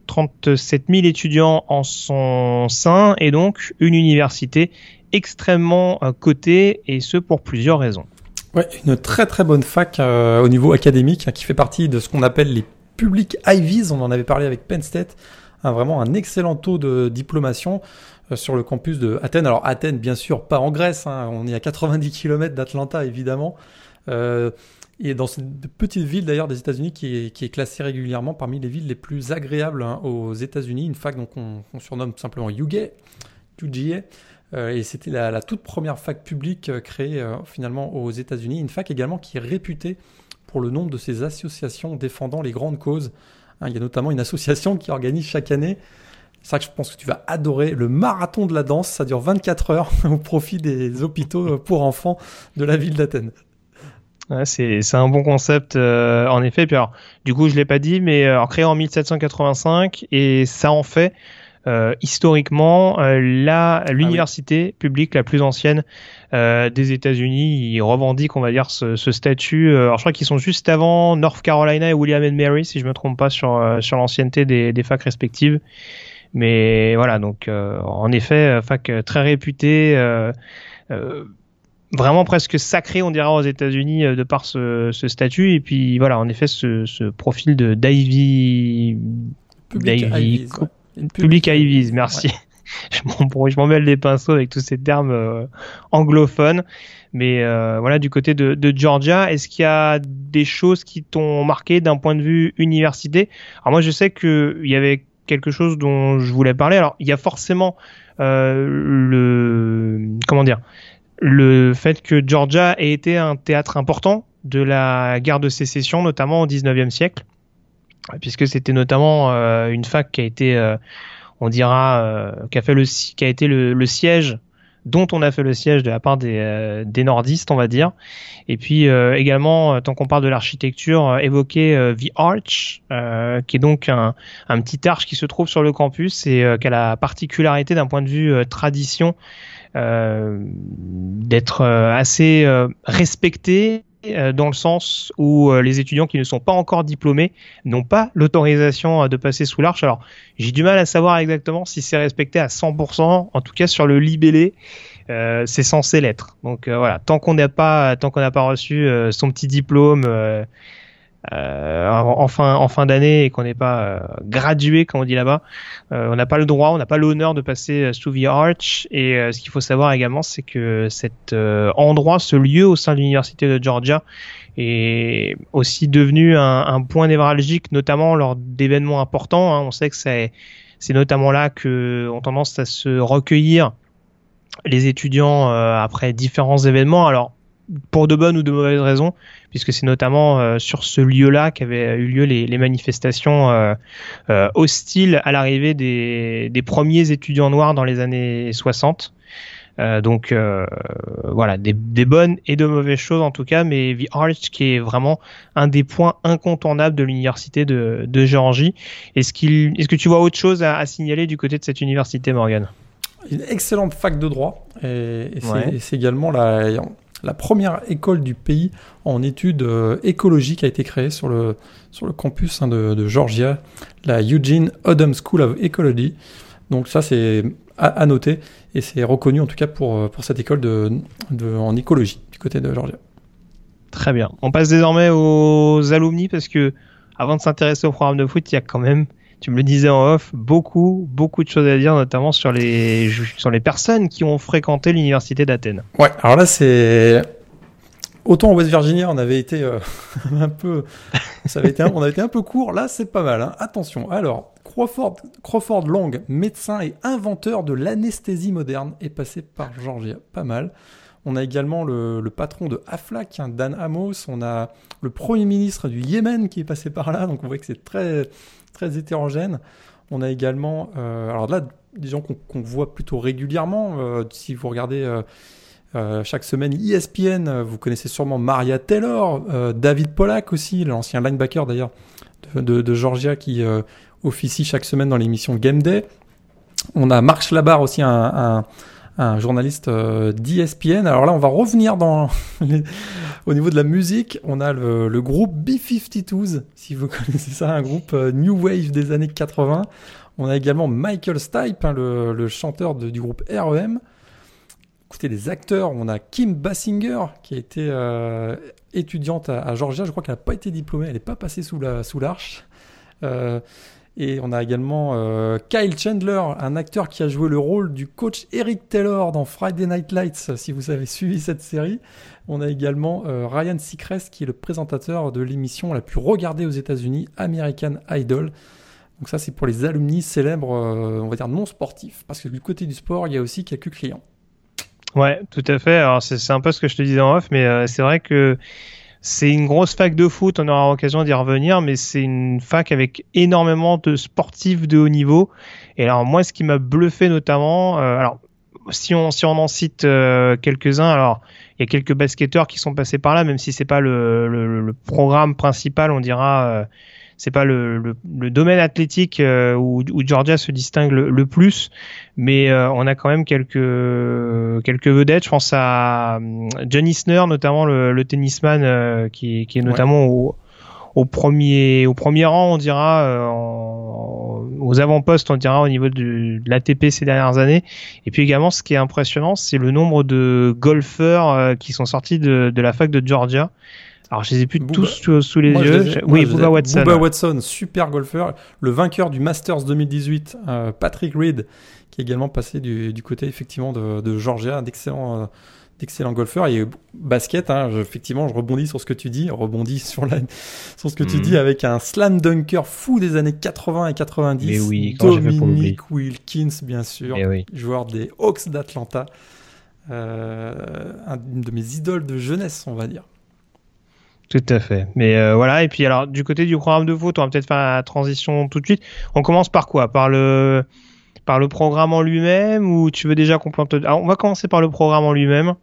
37 000 étudiants en son sein et donc une université extrêmement cotée et ce pour plusieurs raisons. Ouais, une très très bonne fac au niveau académique hein, qui fait partie de ce qu'on appelle les public Ivies, on en avait parlé avec Penn State, vraiment un excellent taux de diplomation euh, sur le campus de Athènes. Alors Athènes, bien sûr, pas en Grèce, hein, on est à 90 km d'Atlanta, évidemment. Euh, et dans cette petite ville d'ailleurs des États-Unis qui est, classée régulièrement parmi les villes les plus agréables hein, aux États-Unis, une fac donc on, surnomme simplement UGA, UGA euh, et c'était la, la, toute première fac publique créée finalement aux États-Unis, une fac également qui est réputée pour le nombre de ces associations défendant les grandes causes. Hein, il y a notamment une association qui organise chaque année, c'est vrai que je pense que tu vas adorer le marathon de la danse, ça dure 24 heures [LAUGHS] au profit des hôpitaux pour enfants de la ville d'Athènes. Ouais, c'est un bon concept euh, en effet. Puis alors, du coup, je l'ai pas dit, mais euh, créé en 1785 et ça en fait euh, historiquement euh, la l'université publique la plus ancienne euh, des États-Unis. Ils revendiquent, on va dire, ce, ce statut. Euh, alors, je crois qu'ils sont juste avant North Carolina et William and Mary, si je me trompe pas, sur euh, sur l'ancienneté des, des facs respectives. Mais voilà, donc en effet, fac très réputée. Vraiment presque sacré, on dira aux États-Unis de par ce, ce, statut et puis voilà, en effet, ce, ce profil de d'Ivy, Public Ivies, ouais. Public Ivies, merci. Ouais. [LAUGHS] [LAUGHS] je m'en mêle les pinceaux avec tous ces termes euh, anglophones. Mais euh, voilà, du côté de, Georgia, est-ce qu'il y a des choses qui t'ont marqué d'un point de vue université? Alors moi, je sais qu'il y avait quelque chose dont je voulais parler. Alors, il y a forcément euh, le comment dire le fait que Georgia ait été un théâtre important de la guerre de sécession, notamment au 19e siècle, puisque c'était notamment euh, une fac qui a été euh, on dira, euh, qu'a été le, siège dont on a fait le siège de la part des, euh, nordistes, on va dire. Et puis euh, également, tant qu'on parle de l'architecture, évoquer The Arch, qui est donc un, un, petit arche qui se trouve sur le campus et qui a la particularité d'un point de vue tradition d'être assez respecté euh, dans le sens où euh, les étudiants qui ne sont pas encore diplômés n'ont pas l'autorisation euh, de passer sous l'arche. Alors, j'ai du mal à savoir exactement si c'est respecté à 100%. En tout cas, sur le libellé, euh, c'est censé l'être. Donc voilà, tant qu'on n'a pas, tant qu'on n'a pas reçu son petit diplôme euh, en fin en fin d'année et qu'on n'est pas euh, gradué comme on dit là-bas, euh, on n'a pas le droit, on n'a pas l'honneur de passer sous the arch. Et ce qu'il faut savoir également, c'est que cet endroit, ce lieu au sein de l'université de Georgia est aussi devenu un, un point névralgique, notamment lors d'événements importants. Hein. On sait que c'est c'est notamment là que ont tendance à se recueillir les étudiants après différents événements. Alors pour de bonnes ou de mauvaises raisons, puisque c'est notamment euh, sur ce lieu-là qu'avaient eu lieu les, les manifestations euh, euh, hostiles à l'arrivée des, des, premiers étudiants noirs dans les années 60. Euh, donc euh, voilà, des, des, bonnes et de mauvaises choses en tout cas, mais The Arch qui est vraiment un des points incontournables de l'université de, de Géorgie. Est-ce que tu vois autre chose à, à signaler du côté de cette université, Morgan Une excellente fac de droit et, et c'est également la la première école du pays en études euh, écologiques a été créée sur le, campus hein, de, de, Georgia, la Eugene Odom School of Ecology. Donc ça, c'est à, à, noter et c'est reconnu en tout cas pour, euh, pour cette école de, de, en écologie du côté de Georgia. Très bien. On passe désormais aux alumni parce que avant de s'intéresser au programme de foot, il y a quand même tu me le disais en off, beaucoup, beaucoup de choses à dire, notamment sur les, sur les personnes qui ont fréquenté l'université d'Athènes. Ouais, alors là, c'est. Autant en West Virginia, on avait été euh, [LAUGHS] un peu. Ça avait été on avait été un peu court. Là, c'est pas mal. Hein. Attention. Alors, Crawford, Crawford Long, médecin et inventeur de l'anesthésie moderne, est passé par Georgia. Pas mal. On a également le, le patron de Aflac, hein, Dan Amos. On a le premier ministre du Yémen qui est passé par là. Donc on voit que c'est très, très hétérogène. On a également, euh, alors là, des gens qu'on qu voit plutôt régulièrement. Euh, si vous regardez euh, chaque semaine ESPN, vous connaissez sûrement Maria Taylor, David Pollack aussi, l'ancien linebacker d'ailleurs de, Georgia qui officie chaque semaine dans l'émission Game Day. On a Marc Schlabar aussi, un, un journaliste euh, d'ESPN. Alors là, on va revenir dans [LAUGHS] au niveau de la musique. On a le, le, groupe B-52s, si vous [LAUGHS] connaissez ça, un groupe euh, New Wave des années 80. On a également Michael Stipe, hein, le, le, chanteur du groupe REM. Écoutez, les acteurs, on a Kim Basinger, qui a été euh, étudiante à, Georgia. Je crois qu'elle n'a pas été diplômée, elle n'est pas passée sous l'arche. Sous euh, et on a également euh, Kyle Chandler, un acteur qui a joué le rôle du coach Eric Taylor dans Friday Night Lights, si vous avez [LAUGHS] suivi cette série. On a également euh, Ryan Seacrest, qui est le présentateur de l'émission la plus regardée aux États-Unis, American Idol. Donc ça, c'est pour les alumni célèbres, euh, on va dire non sportifs, parce que du côté du sport, il y a aussi quelques clients. Ouais, tout à fait. Alors c'est un peu ce que je te disais en off, mais c'est vrai que c'est une grosse fac de foot, on aura l'occasion d'y revenir, mais c'est une fac avec énormément de sportifs de haut niveau. Et alors moi, ce qui m'a bluffé notamment, euh, alors si on si on en cite euh, quelques-uns, alors il y a quelques basketteurs qui sont passés par là, même si c'est pas le, le, le, programme principal, on dira. Euh, c'est pas le, le, domaine athlétique euh, où, où, Georgia se distingue le, plus, mais euh, on a quand même quelques quelques vedettes. Je pense à Johnny Isner, notamment le, le tennisman qui, qui est notamment au au premier au premier rang on dira euh, aux avant-postes on dira au niveau de, l'ATP ces dernières années. Et puis également ce qui est impressionnant c'est le nombre de golfeurs euh, qui sont sortis de, de, la fac de Georgia alors je les ai plus tous sous, les yeux oui Booba Watson Booba Watson super golfeur le vainqueur du Masters 2018 euh, Patrick Reed qui est également passé du, du côté effectivement de, de Georgia d'excellents excellent golfeur et basket. Hein, effectivement, je rebondis sur ce que tu dis, rebondis [LAUGHS] sur, la, sur ce que tu mhm. dis avec un slam dunker fou des années 80 et 90. Mais oui, Dominique Wilkins, bien sûr, joueur des Hawks d'Atlanta, euh, une de mes idoles de jeunesse, on va dire. Tout à fait. Mais euh, voilà, et puis alors du côté du programme de foot, on va peut-être faire la transition tout de suite. On commence par quoi? Par le par le programme en lui-même ou tu veux déjà qu'on plante On va commencer par le programme en lui-même.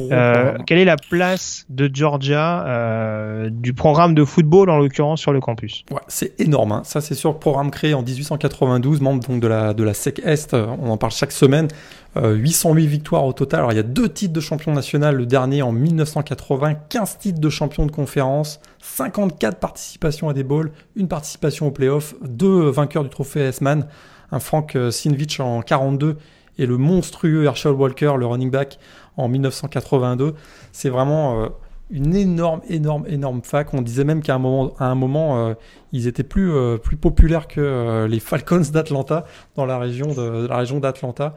Euh, quelle est la place de Georgia euh, du programme de football en l'occurrence sur le campus? Ouais, C'est énorme. Hein. Ça c'est sûr, programme créé en 1892, membre donc de la de la SEC Est. On en parle chaque semaine. 808 euh, victoires au total. Alors il y a deux titres de champion national, le dernier en 1980, 15 titres de champion de conférence, 54 participations à des bowls, une participation au playoff, deux vainqueurs du trophée S-Man un Frank euh, Sinvich en 42 et le monstrueux Herschel Walker, le running back, en 1982. C'est vraiment euh, une énorme, énorme, énorme fac. On disait même qu'à un moment, à un moment euh, ils étaient plus, plus populaires que les Falcons d'Atlanta dans la région de, la région d'Atlanta.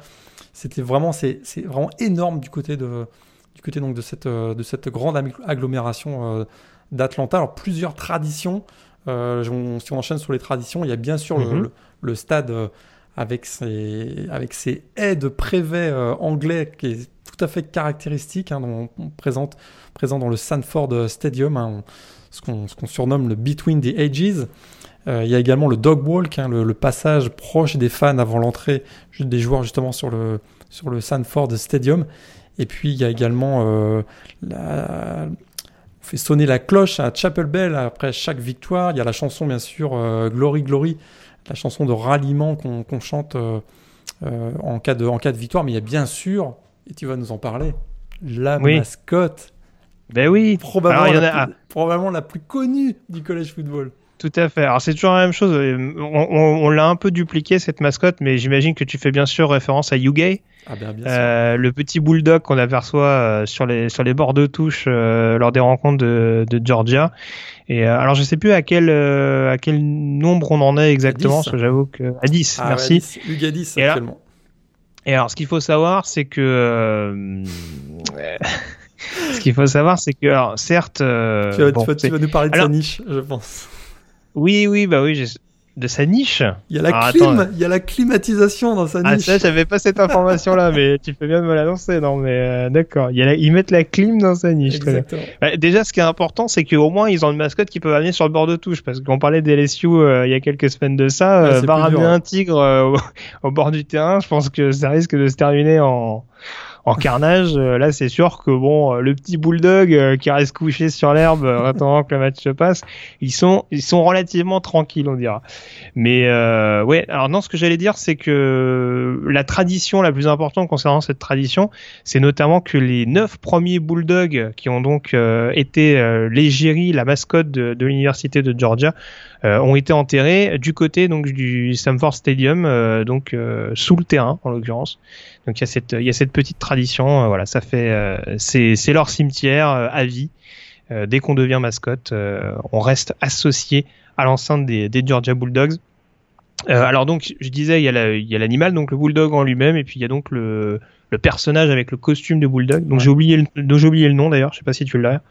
C'était vraiment, c'est, vraiment énorme du côté de, du côté donc de cette, de cette grande agglomération d'Atlanta. Alors plusieurs traditions. si on enchaîne sur les traditions, il y a bien sûr le, mm-hmm le stade euh, avec ses, avec ses haies de Prévet euh, anglais qui est tout à fait caractéristique, hein, on, présente, présent dans le Sanford Stadium, hein, ce qu'on surnomme le Between the Ages. Euh, il y a également le dog walk, hein, le, passage proche des fans avant l'entrée des joueurs justement sur le, sur le Sanford Stadium. Et puis il y a également on fait sonner la cloche à Chapel Bell après chaque victoire. Il y a la chanson bien sûr Glory Glory la chanson de ralliement qu'on chante euh, euh, en, cas de, en cas de victoire, mais il y a bien sûr, et tu vas nous en parler, la mascotte. Ben oui, probablement, la, plus, probablement la plus connue du collège football. Tout à fait. Alors c'est toujours la même chose. On, l'a un peu dupliqué cette mascotte, mais j'imagine que tu fais bien sûr référence à Yugay, ah ben, euh, le petit bulldog qu'on aperçoit euh, sur les sur les bords de touche euh, lors des rencontres de, de Georgia. Et alors je sais plus à quel à quel nombre on en est exactement, parce que j'avoue que à 10. Ah, merci. Ouais, 10. 10 actuellement. et alors ce qu'il faut savoir, c'est que [LAUGHS] ce qu'il faut savoir, c'est que alors, certes, tu vas, bon, tu, vas, nous parler de sa niche, je pense. Oui, oui, bah oui, de sa niche. Il y a la clim, il y a la climatisation dans sa ah, niche. Ah ça, j'avais pas cette information là, [LAUGHS] mais tu fais bien de me l'annoncer, non Mais euh, d'accord, il ils mettent la clim dans sa niche. Exactement. Bah, déjà, ce qui est important, c'est qu'au moins ils ont une mascotte qui peut amener sur le bord de touche, parce qu'on parlait des LSU euh, il y a quelques semaines de ça, ouais, euh, ramener un tigre euh, [LAUGHS] au, bord du terrain, je pense que ça risque de se terminer en en carnage, euh, là c'est sûr que bon, euh, le petit bulldog euh, qui reste couché sur l'herbe attendant que le match se passe, ils sont ils sont relativement tranquilles, on dira. Mais euh, ouais, alors non, ce que j'allais dire, c'est que la tradition la plus importante concernant cette tradition, c'est notamment que les neuf premiers bulldogs qui ont donc été l'égérie, la mascotte de l'université de Georgia, ont été enterrés du côté donc du Stamford Stadium, donc sous le terrain en l'occurrence. Donc il y a cette il y a cette petite tradition. Euh, voilà, ça fait euh, c'est c'est leur cimetière euh, à vie. dès qu'on devient mascotte, on reste associé à l'enceinte des, des Georgia Bulldogs. alors donc je disais il y a il y a l'animal donc le bulldog en lui-même et puis il y a donc le le personnage avec le costume de bulldog. Donc j'ai oublié le, j'ai oublié le nom d'ailleurs. Je sais pas si tu l'as.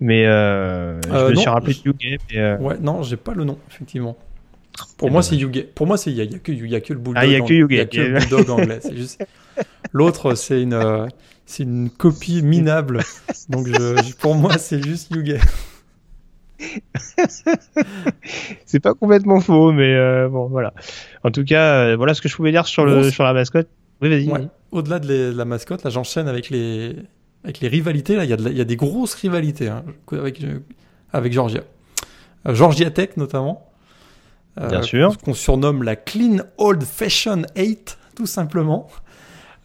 Mais euh, je me suis rappelé de Yuge. Ouais, non, j'ai pas le nom, effectivement. Pour moi, c'est Yuge. Pour moi, c'est il y, a que il y a que le bulldog. Ah, il y a que Yuge. Il y a que le bulldog anglais. C'est juste. L'autre, c'est une, euh, c'est une copie minable. Donc, je, pour moi, c'est juste Yuge. [LAUGHS] c'est pas complètement faux, mais euh, bon, voilà. En tout cas, euh, voilà ce que je pouvais dire sur, le, sur la mascotte. Oui, vas-y. Au-delà de, la mascotte, là, j'enchaîne avec les, avec les rivalités. Là, il y, a il y a des grosses rivalités hein, avec, avec Georgia. Georgia Tech, notamment. Bien sûr. Qu'on surnomme la Clean Old Fashion 8, tout simplement.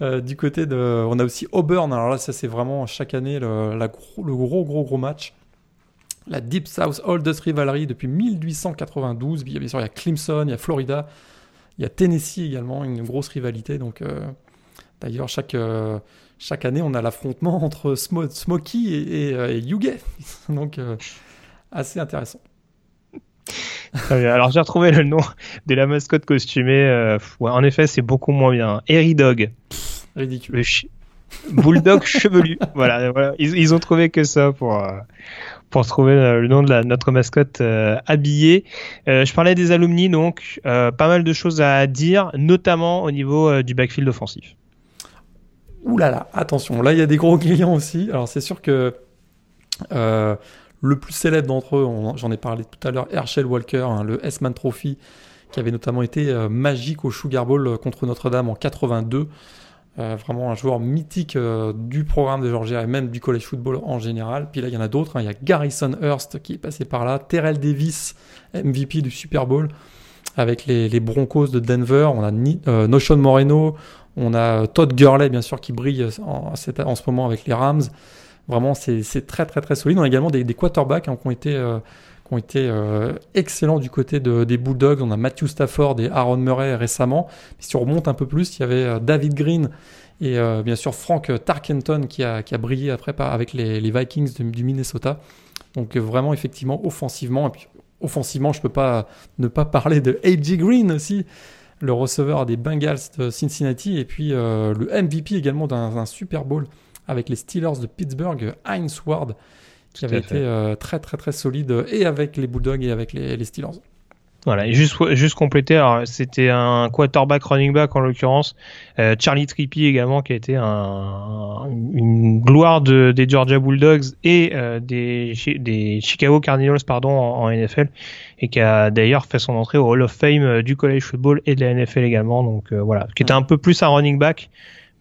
du côté de, on a aussi Auburn. Alors là, ça c'est vraiment chaque année le, la le gros gros gros match la Deep South Oldest Rivalry depuis 1892. Bien sûr, il y a Clemson, il y a Florida, il y a Tennessee également, une grosse rivalité. Donc, euh, d'ailleurs, chaque, euh, chaque année, on a l'affrontement entre Smokey et, et, euh, [LAUGHS] Donc, assez intéressant. Alors, j'ai retrouvé le nom de la mascotte costumée. en effet, c'est beaucoup moins bien. Harry Dog. Ridicule. Bulldog [LAUGHS] chevelu. Voilà, voilà. Ils, ils, ont trouvé que ça pour, pour trouver le nom de la, notre mascotte euh, habillée. Euh, je parlais des alumni, donc euh, pas mal de choses à dire, notamment au niveau du backfield offensif. Ouh là là, attention, là il y a des gros clients aussi. Alors c'est sûr que le plus célèbre d'entre eux, j'en ai parlé tout à l'heure, Herschel Walker, hein, le S-Man Trophy, qui avait notamment été magique au Sugar Bowl contre Notre-Dame en 82. Euh, vraiment un joueur mythique euh, du programme de Georgia et même du college football en général. Puis là, il y en a d'autres. Hein. Il y a Garrison Hurst qui est passé par là, Terrell Davis, MVP du Super Bowl avec les, Broncos de Denver. On a euh, Notion Moreno, on a Todd Gurley, bien sûr, qui brille en, ce moment avec les Rams. Vraiment, c'est très, très, très solide. On a également des, quarterbacks hein, qui ont été ont été euh, excellents du côté des Bulldogs. On a Matthew Stafford et Aaron Murray récemment. si on remonte un peu plus, il y avait euh, David Green et euh, bien sûr Frank Tarkenton qui a, qui a brillé après avec les, Vikings du Minnesota. Donc vraiment effectivement offensivement. Et puis offensivement, je ne peux pas ne pas parler de A.J. Green aussi, le receveur des Bengals de Cincinnati et puis le MVP également d'un Super Bowl avec les Steelers de Pittsburgh, Heinz Ward qui avait été euh, très très très solide et avec les Bulldogs et avec les, Steelers. Voilà, et juste, juste compléter, c'était un quarterback running back en l'occurrence, euh, Charlie Trippi également qui a été un, une gloire de, des Georgia Bulldogs et euh, des, des Chicago Cardinals pardon en, NFL et qui a d'ailleurs fait son entrée au Hall of Fame du college football et de la NFL également, donc voilà, qui était un peu plus un running back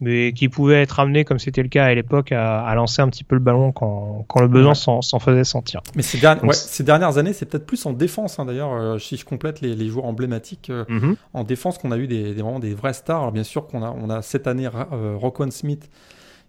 mais qui pouvait être amené, comme c'était le cas à l'époque, à, lancer un petit peu le ballon quand, quand le besoin s'en faisait sentir. Mais ces, dernières, ces dernières années, c'est peut-être plus en défense, hein, d'ailleurs, euh, si je complète les, les joueurs emblématiques euh, mhm. en défense, qu'on a eu des, des, vraiment des vrais stars. Alors, bien sûr qu'on a, on a cette année euh, Smith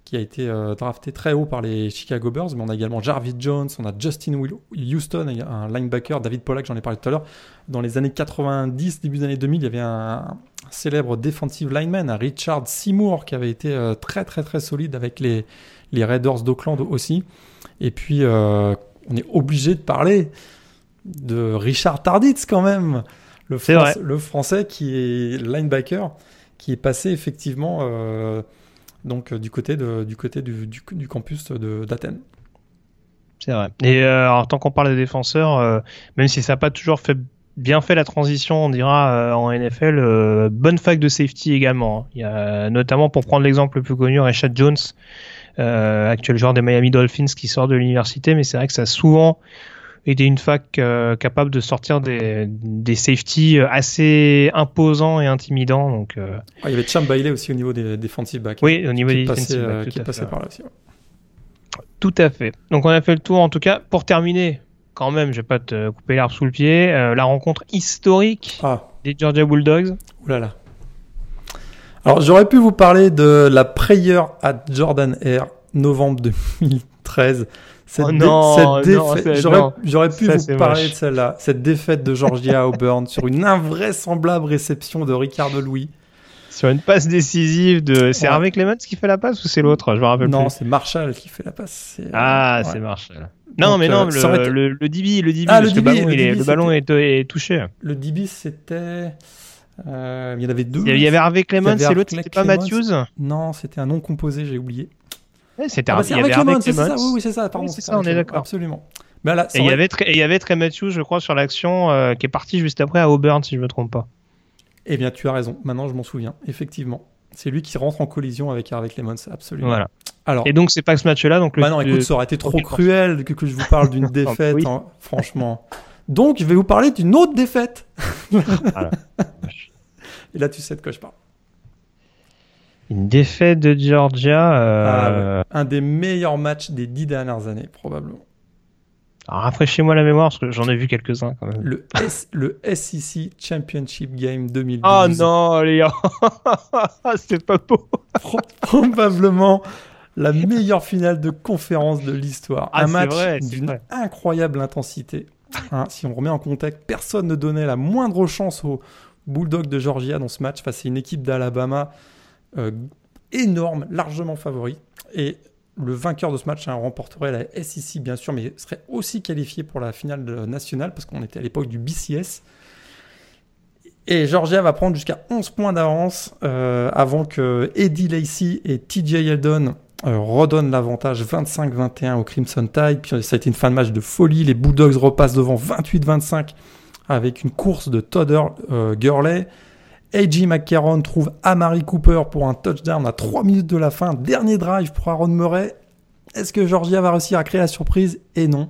qui a été drafté très haut par les Chicago Bears, mais on a également Jarvis Jones, on a Justin Houston, un linebacker, David Pollack, j'en ai parlé tout à l'heure. Dans les années 90, début des années 2000, il y avait un, célèbre defensive lineman, Richard Seymour, qui avait été euh, très très très solide avec les, les Raiders d'Oakland aussi. Et puis, euh, on est obligé de parler de Richard Tarditz quand même, le, le français qui est linebacker, qui est passé effectivement euh, donc du côté, de, du, côté du, du, campus d'Athènes. C'est vrai. Et alors, tant qu'on parle des défenseurs, même si ça n'a pas toujours fait bien fait la transition, on dira, euh, en NFL. Euh, bonne fac de safety également. Hein. Il y a notamment, pour prendre l'exemple le plus connu, Rashad Jones, euh, actuel joueur des Miami Dolphins qui sort de l'université, mais c'est vrai que ça a souvent été une fac capable de sortir des, des safety assez imposants et intimidants. Donc, ah, il y avait Cham Bailey aussi au niveau des defensive backs. Oui, au niveau des defensive backs. Qui est passé par là aussi. Tout à fait. Donc on a fait le tour en tout cas. Pour terminer, quand même, je vais pas te couper l'arbre sous le pied, euh, la rencontre historique ah. des Georgia Bulldogs. Ouh là là. Alors j'aurais pu vous parler de la prayer à Jordan Air, novembre 2013. Cette, oh non, défaite, j'aurais pu vous parler de celle-là, cette défaite de Georgia Auburn sur une invraisemblable réception de Ricardo Louis. Sur une passe décisive de. C'est Harvey Clements qui fait la passe ou c'est l'autre? Je me rappelle non, c'est Marshall qui fait la passe. Ah, c'est Marshall. Non, mais non, euh, le, le, DB, le DB, ah, le, ballon, le, ballon est, touché. Le DB, c'était. Euh, il y en avait deux. Il y avait Harvey Clemens et l'autre, c'était pas Matthews? Non, c'était un nom composé, j'ai oublié. C'était ah, Harvey Clemens. C'est ça, oui, oui c'est ça, pardon. c'est ça, on est d'accord. Absolument. Là, et il y avait il y avait Trey Matthews, je crois, sur l'action euh, qui est parti juste après à Auburn, si je me trompe pas. Eh bien, tu as raison. Maintenant, je m'en souviens. Effectivement. C'est lui qui rentre en collision avec Harvey Clemens, absolument. Voilà. Alors, et donc c'est pas ce match-là. Donc le, bah non, écoute, ça aurait été trop cruel que, que, je vous parle d'une [LAUGHS] défaite, hein, franchement. Donc je vais vous parler d'une autre défaite. [LAUGHS] et là, tu sais de quoi je parle. Une défaite de Georgia. Euh... Ah un des meilleurs matchs des dix dernières années, probablement. rafraîchez-moi la mémoire parce que j'en ai vu quelques-uns quand même. Le, S, le SEC Championship Game 2012. Oh non, les gars, [LAUGHS] c'est pas beau. Probablement la meilleure finale de conférence de l'histoire. Ah, un match d'une incroyable intensité. Hein, si on remet en contexte, personne ne donnait la moindre chance aux Bulldogs de Georgia dans ce match face à une équipe d'Alabama euh, énorme, largement favori. Et le vainqueur de ce match hein, remporterait la SEC, bien sûr, mais serait aussi qualifié pour la finale nationale parce qu'on était à l'époque du BCS. Et Georgia va prendre jusqu'à 11 points d'avance euh, avant que Eddie Lacy et TJ Eldon euh, redonnent l'avantage 25-21 au Crimson Tide. Puis ça a été une fin de match de folie. Les Bulldogs repassent devant 28-25 avec une course de Todder euh, Gurley. A.J. McCarron trouve Amari Cooper pour un touchdown à 3 minutes de la fin. Dernier drive pour Aaron Murray. Est-ce que Georgia va réussir à créer la surprise? Et non.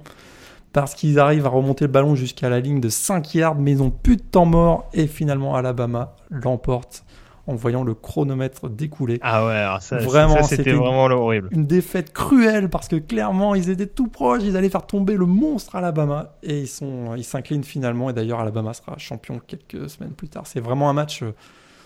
Parce qu'ils arrivent à remonter le ballon jusqu'à la ligne de 5 yards, mais ils n'ont plus de temps mort. Et finalement, Alabama l'emporte en voyant le chronomètre découler. Ah ouais, alors ça, Vraiment, ça, c'était vraiment horrible. Une défaite cruelle parce que clairement, ils étaient tout proches. Ils allaient faire tomber le monstre Alabama. Et ils sont, ils s'inclinent finalement. Et d'ailleurs, Alabama sera champion quelques semaines plus tard. C'est vraiment un match euh,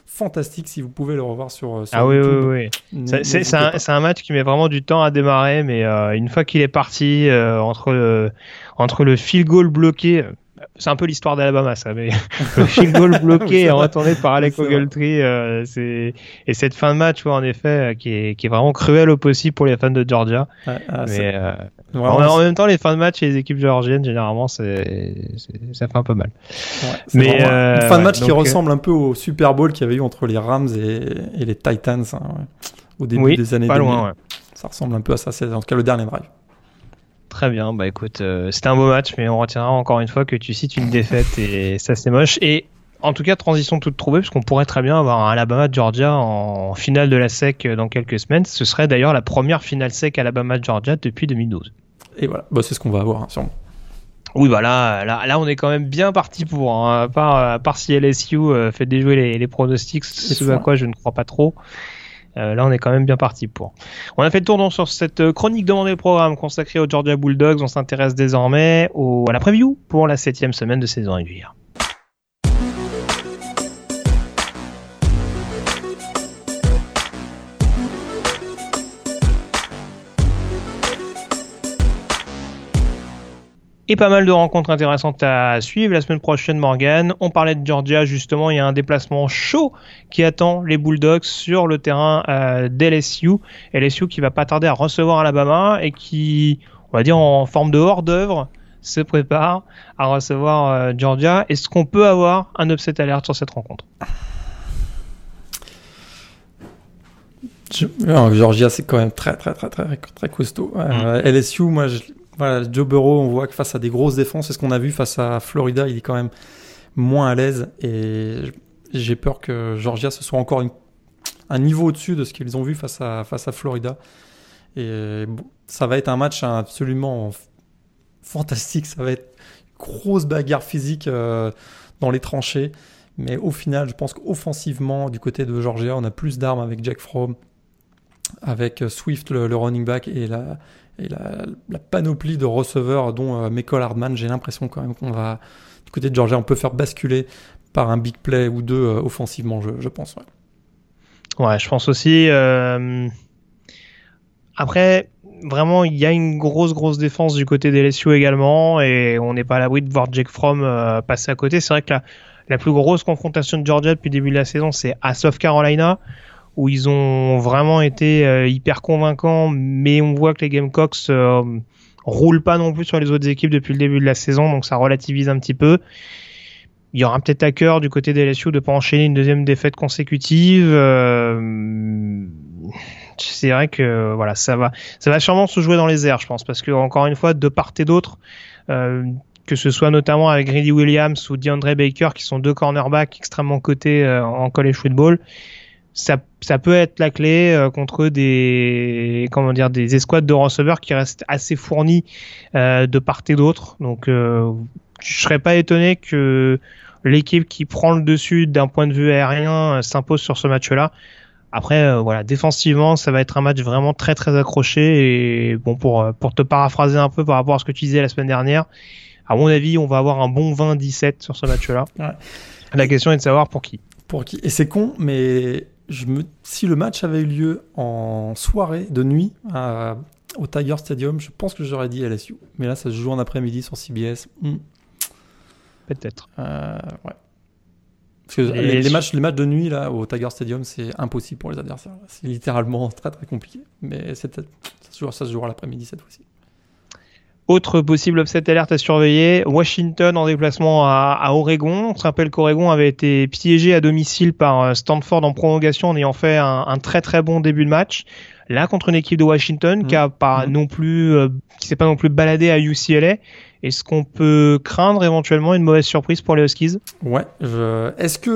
fantastique si vous pouvez le revoir sur, euh, sur Ah oui, oui, YouTube. oui. C'est- un, match qui met vraiment du temps à démarrer, mais euh, une fois qu'il est parti, euh, entre, le, entre le field goal bloqué, c'est un peu l'histoire d'Alabama ça, mais [LAUGHS] le field goal bloqué et retourné par Alec. Ogletree, euh, c'est et cette fin de match, ouais, en effet, euh, qui est, qui est vraiment cruelle au possible pour les fans de Georgia. Ah, mais euh, vraiment, en, en même temps, les fins de match et les équipes géorgiennes, généralement, c'est ça fait un peu mal. Ouais, Mais, euh, une fin de match qui donc, ressemble un peu au Super Bowl qu'il y avait eu entre les Rams et, et les Titans hein, au début oui, des années pas 2000. loin. Ça ressemble un peu à ça, c'est en tout cas le dernier drive. Très bien, bah écoute, euh, c'était un beau match, mais on retiendra encore une fois que tu cites une défaite et ça c'est moche. Et en tout cas, transition toute trouvée, parce qu'on pourrait très bien avoir un Alabama-Georgia en finale de la SEC dans quelques semaines. Ce serait d'ailleurs la première finale SEC Alabama-Georgia depuis 2012. Et voilà, bah, c'est ce qu'on va avoir hein, sûrement. Oui, bah là, là, là, on est quand même bien parti pour, hein, à, part, à part si LSU euh, fait déjouer les, les pronostics, ce à quoi je ne crois pas trop. Euh, là, on est quand même bien parti pour. On a fait le tour donc sur cette euh, chronique demandée le programme consacrée aux Georgia Bulldogs. On s'intéresse désormais au, à la preview pour la septième semaine de saison régulière. Et pas mal de rencontres intéressantes à suivre. La semaine prochaine, Morgan, on parlait de Georgia, justement, il y a un déplacement chaud qui attend les Bulldogs sur le terrain euh, d'LSU. LSU qui va pas tarder à recevoir Alabama et qui, on va dire en forme de hors-d'œuvre, se prépare à recevoir euh, Georgia. Est-ce qu'on peut avoir un upset alert sur cette rencontre? Non, Georgia, c'est quand même très, très, très, très, très costaud. Euh, LSU, moi, je- voilà, Joe Burrow, on voit que face à des grosses défenses, c'est ce qu'on a vu face à Florida, il est quand même moins à l'aise. Et j'ai peur que Georgia, ce soit encore un niveau au-dessus de ce qu'ils ont vu face à, face à Florida. Et bon, ça va être un match absolument fantastique. Ça va être une grosse bagarre physique euh, dans les tranchées. Mais au final, je pense qu'offensivement, du côté de Georgia, on a plus d'armes avec Jack Fromm, avec Swift, le, le running back, et la, et la, panoplie de receveurs, dont euh, Michael Hardman. J'ai l'impression quand même qu'on va, du côté de Georgia, on peut faire basculer par un big play ou deux euh, offensivement, je, pense. ouais. Ouais, je pense aussi. euh, Après, vraiment, il y a une grosse, grosse défense du côté des LSU également, et on n'est pas à l'abri de voir Jake Fromm euh, passer à côté. C'est vrai que la, la plus grosse confrontation de Georgia depuis le début de la saison, c'est à South Carolina, où ils ont vraiment été euh, hyper convaincants, mais on voit que les Gamecocks euh, roulent pas non plus sur les autres équipes depuis le début de la saison, donc ça relativise un petit peu. Il y aura peut-être à cœur du côté des LSU de pas enchaîner une deuxième défaite consécutive. Euh, c'est vrai que voilà, ça va, ça va sûrement se jouer dans les airs, je pense, parce que encore une fois, de part et d'autre, euh, que ce soit notamment avec Grady Williams ou DeAndre Baker, qui sont deux cornerbacks extrêmement cotés euh, en college football, ça, ça peut être la clé euh, contre des comment dire des escouades de receveurs qui restent assez fournis euh, de part et d'autre. Donc, euh, je serais pas étonné que l'équipe qui prend le dessus d'un point de vue aérien euh, s'impose sur ce match-là. Après, euh, voilà, défensivement, ça va être un match vraiment très très accroché. Et bon, pour pour te paraphraser un peu par rapport à ce que tu disais la semaine dernière, à mon avis, on va avoir un bon 20-17 sur ce match-là. Ouais. La question est de savoir pour qui. Pour qui Et c'est con, mais je me... si le match avait eu lieu en soirée, de nuit, à... au Tiger Stadium, je pense que j'aurais dit LSU. Mais là, ça se joue en après-midi sur CBS. Hmm. Peut-être. Euh, ouais. Parce que les, les, matchs, les matchs de nuit là, au Tiger Stadium, c'est impossible pour les adversaires. C'est littéralement [LAUGHS] très très compliqué. Mais ça se, jouera, ça se jouera l'après-midi cette fois-ci. Autre possible upset alerte à surveiller, Washington en déplacement à, à Oregon. On se rappelle qu'Oregon avait été piégé à domicile par euh, Stanford en prolongation en ayant fait un, un très très bon début de match. Là, contre une équipe de Washington mmh. qui a pas mmh. non plus, euh, qui s'est pas non plus baladé à UCLA. Est-ce qu'on peut craindre éventuellement une mauvaise surprise pour les Huskies? Ouais. Je... Est-ce que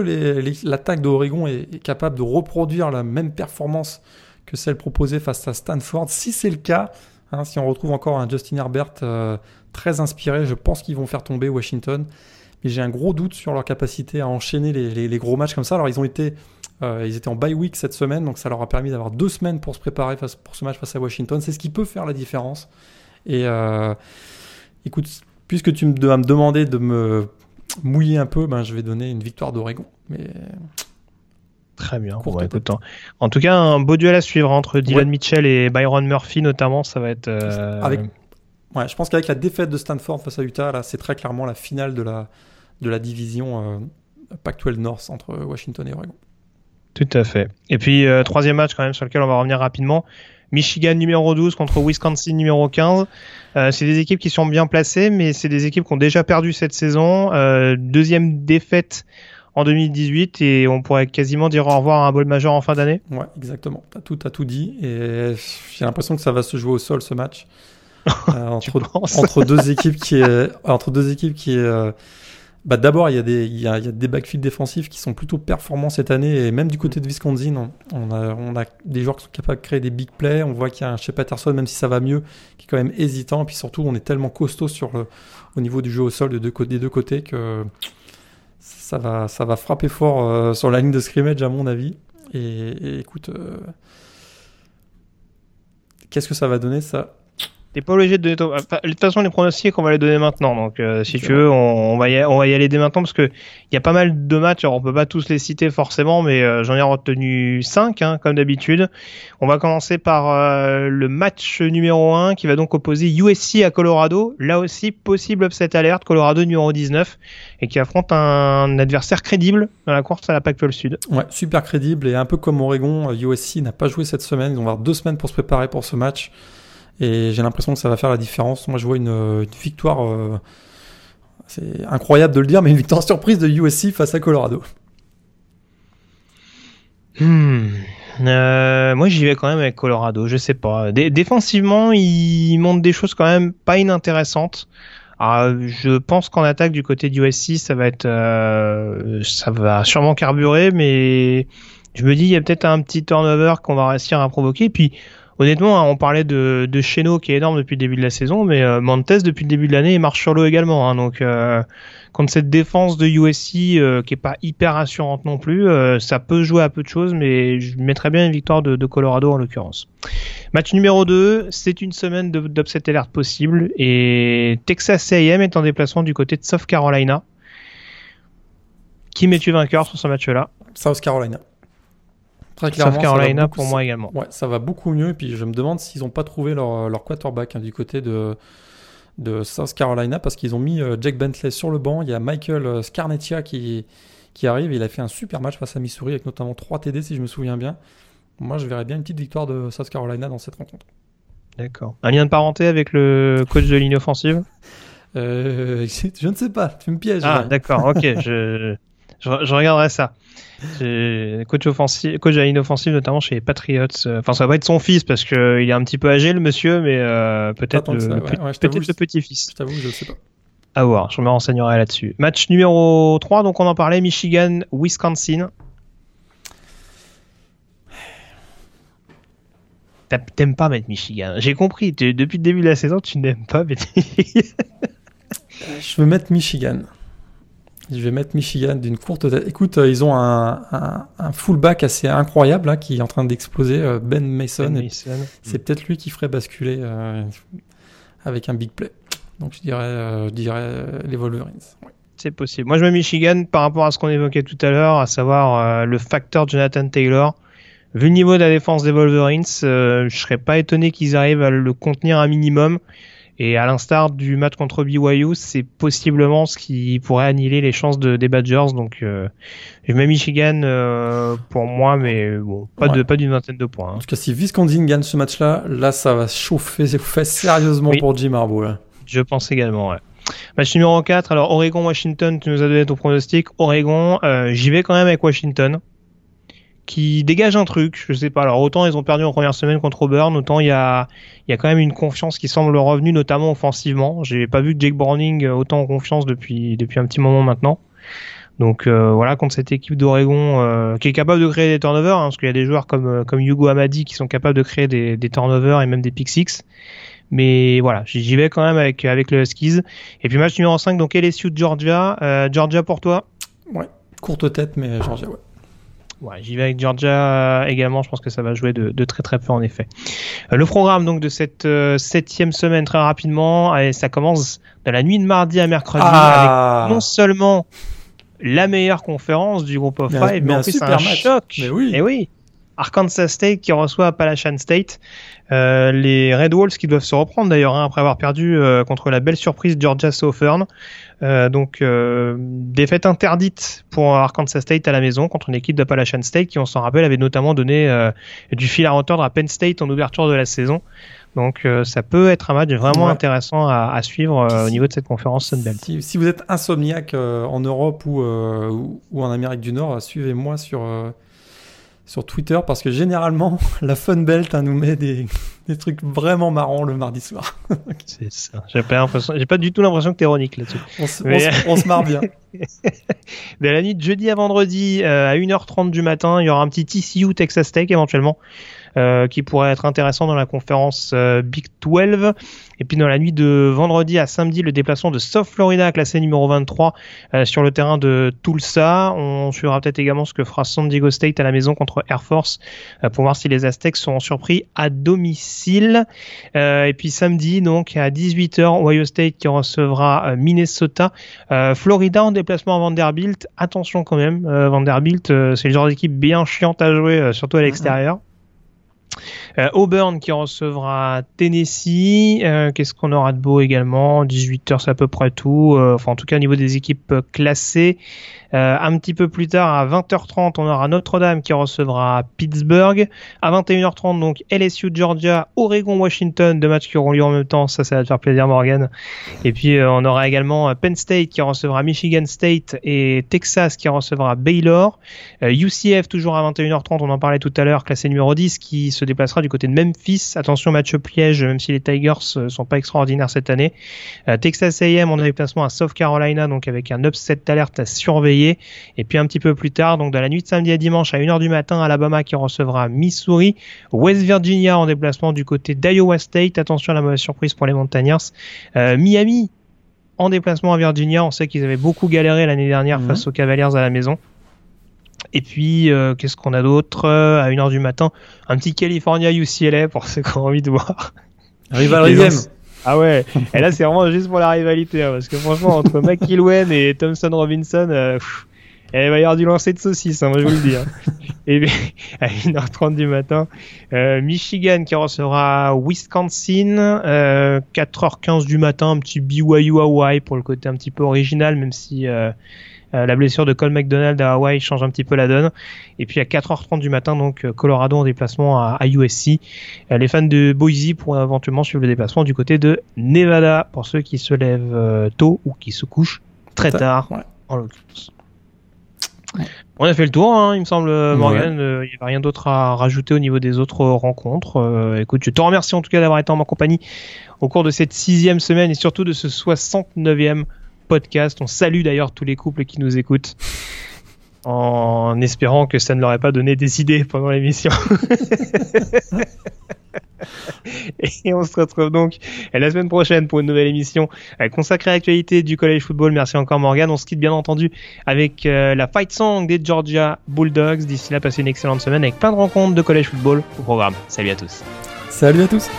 l'attaque d'Oregon est, est capable de reproduire la même performance que celle proposée face à Stanford? Si c'est le cas, Hein, si on retrouve encore un Justin Herbert euh, très inspiré, je pense qu'ils vont faire tomber Washington. Mais j'ai un gros doute sur leur capacité à enchaîner les, gros matchs comme ça. Alors ils ont été, euh, ils étaient en bye week cette semaine, donc ça leur a permis d'avoir deux semaines pour se préparer face, pour ce match face à Washington. C'est ce qui peut faire la différence. Et euh, écoute, puisque tu vas me demander de me mouiller un peu, ben je vais donner une victoire d'Oregon. Mais Très bien. Bon, écoute, en, en, tout cas, un beau duel à suivre entre Dylan ouais. Mitchell et Byron Murphy, notamment. Ça va être. Euh... Avec... Ouais, je pense qu'avec la défaite de Stanford face à Utah, là, c'est très clairement la finale de la, de la division euh, Pac-12 North entre Washington et Oregon. Tout à fait. Et puis, euh, troisième match, quand même, sur lequel on va revenir rapidement. Michigan numéro 12 contre Wisconsin numéro 15. Euh, c'est des équipes qui sont bien placées, mais c'est des équipes qui ont déjà perdu cette saison. Euh, deuxième défaite en 2018 et on pourrait quasiment dire au revoir à un bol majeur en fin d'année. Ouais, exactement. T'as tout, as tout dit et j'ai l'impression que ça va se jouer au sol ce match [LAUGHS] euh, entre, entre deux équipes qui est, entre deux équipes qui est, euh, bah d'abord il y a des il y a, il y a des backfields défensifs qui sont plutôt performants cette année et même du côté de Wisconsin on, on, a on a des joueurs qui sont capables de créer des big plays on voit qu'il y a un chez Patterson même si ça va mieux qui est quand même hésitant et puis surtout on est tellement costaud sur le au niveau du jeu au sol de deux, des deux côtés que ça va, ça va frapper fort euh, sur la ligne de scrimmage, à mon avis. Et, et écoute, euh... qu'est-ce que ça va donner ça? T'es pas obligé de donner. Ton... Enfin, de toute façon, les pronostics, on va les donner maintenant. Donc, euh, si tu veux, on, on, va y, on va y aller dès maintenant parce que il y a pas mal de matchs. Alors, on peut pas tous les citer forcément, mais euh, j'en ai retenu 5 hein, comme d'habitude. On va commencer par euh, le match numéro 1 qui va donc opposer USC à Colorado. Là aussi, possible upset alerte. Colorado numéro 19 et qui affronte un adversaire crédible dans la course à la Pac-12 Sud. Ouais, super crédible et un peu comme Oregon, USC n'a pas joué cette semaine. Ils vont avoir deux semaines pour se préparer pour ce match. Et j'ai l'impression que ça va faire la différence. Moi, je vois une, victoire. Euh, c'est incroyable de le dire, mais une victoire surprise de USC face à Colorado. Hmm. Euh, moi, j'y vais quand même avec Colorado. Je sais pas. Défensivement, ils montrent des choses quand même pas inintéressantes. Alors, je pense qu'en attaque du côté du USC, ça va être, euh, ça va sûrement carburer, mais je me dis, il y a peut-être un petit turnover qu'on va réussir à provoquer. Puis, honnêtement, hein, on parlait de, de Cheno qui est énorme depuis le début de la saison, mais euh, Montes depuis le début de l'année il marche sur l'eau également. Hein, donc euh, contre cette défense de USC euh, qui est pas hyper rassurante non plus, euh, ça peut jouer à peu de choses, mais je mettrais bien une victoire de, de Colorado en l'occurrence. Match numéro 2, c'est une semaine d'upset alert possible et Texas A&M est en déplacement du côté de South Carolina. Qui mets-tu vainqueur sur ce match-là? South Carolina. Très clairement, South Carolina beaucoup, pour moi également. Ouais, ça va beaucoup mieux. Et puis je me demande s'ils n'ont pas trouvé leur, leur quarterback hein, du côté de, de South Carolina parce qu'ils ont mis euh, Jack Bentley sur le banc. Il y a Michael euh, Scarnecchia qui, qui arrive. Il a fait un super match face à Missouri avec notamment 3 TD si je me souviens bien. Moi, je verrais bien une petite victoire de South Carolina dans cette rencontre. D'accord. Un lien de parenté avec le coach de ligne offensive? Euh, [LAUGHS] Je ne sais pas. Tu me pièges. Ah, d'accord. Ok. [LAUGHS] je, je, je regarderai ça. Coach, offensif, coach à ligne offensive, notamment chez les Patriots. Enfin, ça va pas être son fils parce qu'il est un petit peu âgé, le monsieur, mais euh, peut-être le, ouais, ouais, peut le petit-fils. Je t'avoue, je sais pas. À voir, je me renseignerai là-dessus. Match numéro 3, donc on en parlait, Michigan, Wisconsin. T'aimes pas mettre Michigan. J'ai compris, depuis le début de la saison, tu n'aimes pas mettre [LAUGHS] Je veux mettre Michigan. Je vais mettre Michigan d'une courte tête. Écoute, euh, ils ont un, un, un, fullback assez incroyable là, qui est en train d'exploser, euh, Ben Mason. Ben Mason. C'est peut-être lui qui ferait basculer euh, avec un big play. Donc je dirais, euh, je dirais les Wolverines. C'est possible. Moi, je mets Michigan par rapport à ce qu'on évoquait tout à l'heure, à savoir le facteur Jonathan Taylor. Vu le niveau de la défense des Wolverines, je serais pas étonné qu'ils arrivent à le contenir un minimum. Et à l'instar du match contre BYU, c'est possiblement ce qui pourrait annihiler les chances de, des Badgers. Donc, euh, je mets Michigan euh, pour moi, mais bon, pas Ouais. de pas d'une vingtaine de points. hein. En tout cas, si Wisconsin gagne ce match-là, là, ça va chauffer fesses sérieusement Oui. pour Jim Harbaugh. là. Je pense également. Ouais. Match numéro 4, alors Oregon-Washington, tu nous as donné ton pronostic. Oregon, euh, j'y vais quand même avec Washington, qui dégage un truc, je sais pas. Alors autant ils ont perdu en première semaine contre Auburn, autant il y a, y a quand même une confiance qui semble revenue, notamment offensivement. J'ai pas vu Jake Browning euh, autant en confiance depuis, depuis un petit moment maintenant. Donc euh, voilà, contre cette équipe d'Oregon euh, qui est capable de créer des turnovers, hein, parce qu'il y a des joueurs comme, euh, comme Hugo Amadi qui sont capables de créer des, des turnovers et même des pick six. Mais voilà, j'y vais quand même avec, avec le Huskies. Et puis match numéro 5, donc LSU de Georgia. Euh, Georgia pour toi? Courte tête, mais Georgia, ouais. Ouais, j'y vais avec Georgia euh, également. Je pense que ça va jouer de, de très très peu en effet. Euh, le programme donc de cette euh, septième semaine très rapidement, et ça commence de la nuit de mardi à mercredi Ah. avec non seulement la meilleure conférence du groupe of Mais five, mais en plus un match. choc. Mais oui. Et oui. Arkansas State qui reçoit Appalachian State. Euh, les Red Wolves qui doivent se reprendre d'ailleurs hein, après avoir perdu euh, contre la belle surprise Georgia Southern. Euh, donc euh, défaite interdite pour Arkansas State à la maison contre une équipe d'Appalachian State qui on s'en rappelle avait notamment donné euh, du fil à retordre à Penn State en ouverture de la saison. Donc euh, ça peut être un match vraiment Ouais. intéressant à, à suivre au niveau de cette conférence Sunbelt. Si, si vous êtes insomniaque en Europe ou, en Amérique du Nord, suivez-moi sur, sur Twitter parce que généralement, [LAUGHS] la Funbelt hein, nous met des, [LAUGHS] des trucs vraiment marrants le mardi soir. [LAUGHS] C'est ça. J'ai pas pas du tout l'impression que t'es ironique là-dessus. On se, Mais- on se- on se marre bien. de la nuit de jeudi à vendredi euh, à 1h30 du matin, il y aura un petit TCU Texas Tech éventuellement euh, qui pourrait être intéressant dans la conférence euh, Big 12. Et puis dans la nuit de vendredi à samedi, le déplacement de South Florida classé numéro 23 euh, sur le terrain de Tulsa. On suivra peut-être également ce que fera San Diego State à la maison contre Air Force euh, pour voir si les Aztecs seront surpris à domicile. Euh, et puis samedi, donc à 18h, Ohio State qui recevra euh, Minnesota. Euh, Florida en déplacement à Vanderbilt. Attention quand même, euh, Vanderbilt, euh, c'est le genre d'équipe bien chiante à jouer, euh, surtout à l'extérieur. Euh, Auburn qui recevra Tennessee. Euh, Qu'est-ce qu'on aura de beau également? 18h, c'est à peu près tout. Euh, enfin, en tout cas, au niveau des équipes classées. Euh, un petit peu plus tard, à 20h30, on aura Notre-Dame qui recevra Pittsburgh. À 21h30, donc LSU Georgia, Oregon Washington, deux matchs qui auront lieu en même temps. Ça, ça va te faire plaisir, Morgan. Et puis, euh, on aura également euh, Penn State qui recevra Michigan State et Texas qui recevra Baylor. UCF toujours à 21h30, on en parlait tout à l'heure, classé numéro 10 qui se déplacera du côté de Memphis. Attention match piège, même si les Tigers sont pas extraordinaires cette année. Texas A&M en déplacement à South Carolina, donc avec un upset d'alerte à surveiller. Et puis un petit peu plus tard, donc dans la nuit de samedi à dimanche à 1h du matin, Alabama qui recevra Missouri. West Virginia en déplacement du côté d'Iowa State. Attention à la mauvaise surprise pour les Montagnards. Euh, Miami en déplacement à Virginia. On sait qu'ils avaient beaucoup galéré l'année dernière Mhm. face aux Cavaliers à la maison. Et puis, euh, qu'est-ce qu'on a d'autre? Euh, À 1h du matin, un petit California UCLA pour ceux qui ont envie de voir. Ans- Ah ouais, et là c'est vraiment juste pour la rivalité, hein, parce que franchement entre McIlwain et Thompson Robinson, euh, il va y avoir du lancer de saucisse, hein, moi je vous le dis. hein. et [LAUGHS] à 1h30 du matin, euh, Michigan qui recevra Wisconsin, euh, 4h15 du matin, un petit BYU Hawaii pour le côté un petit peu original, même si euh, la blessure de Cole McDonald à Hawaii change un petit peu la donne. Et puis à 4h30 du matin, donc euh, Colorado en déplacement à, à USC. Euh, les fans de Boise pourront éventuellement suivre le déplacement du côté de Nevada pour ceux qui se lèvent euh, tôt ou qui se couchent très Tard, ouais. en l'occurrence. On a fait le tour, hein, il me semble. Morgan. Euh, Il n'y avait rien d'autre à rajouter au niveau des autres rencontres. Euh, écoute, je te remercie en tout cas d'avoir été en ma compagnie au cours de cette sixième semaine et surtout de ce 69e podcast. On salue d'ailleurs tous les couples qui nous écoutent en espérant que ça ne leur ait pas donné des idées pendant l'émission. [LAUGHS] Et on se retrouve donc la semaine prochaine pour une nouvelle émission consacrée à l'actualité du college football. Merci encore Morgan. On se quitte bien entendu avec euh, la fight song des Georgia Bulldogs. D'ici là, passez une excellente semaine avec plein de rencontres de college football au programme. Salut à tous. Salut à tous.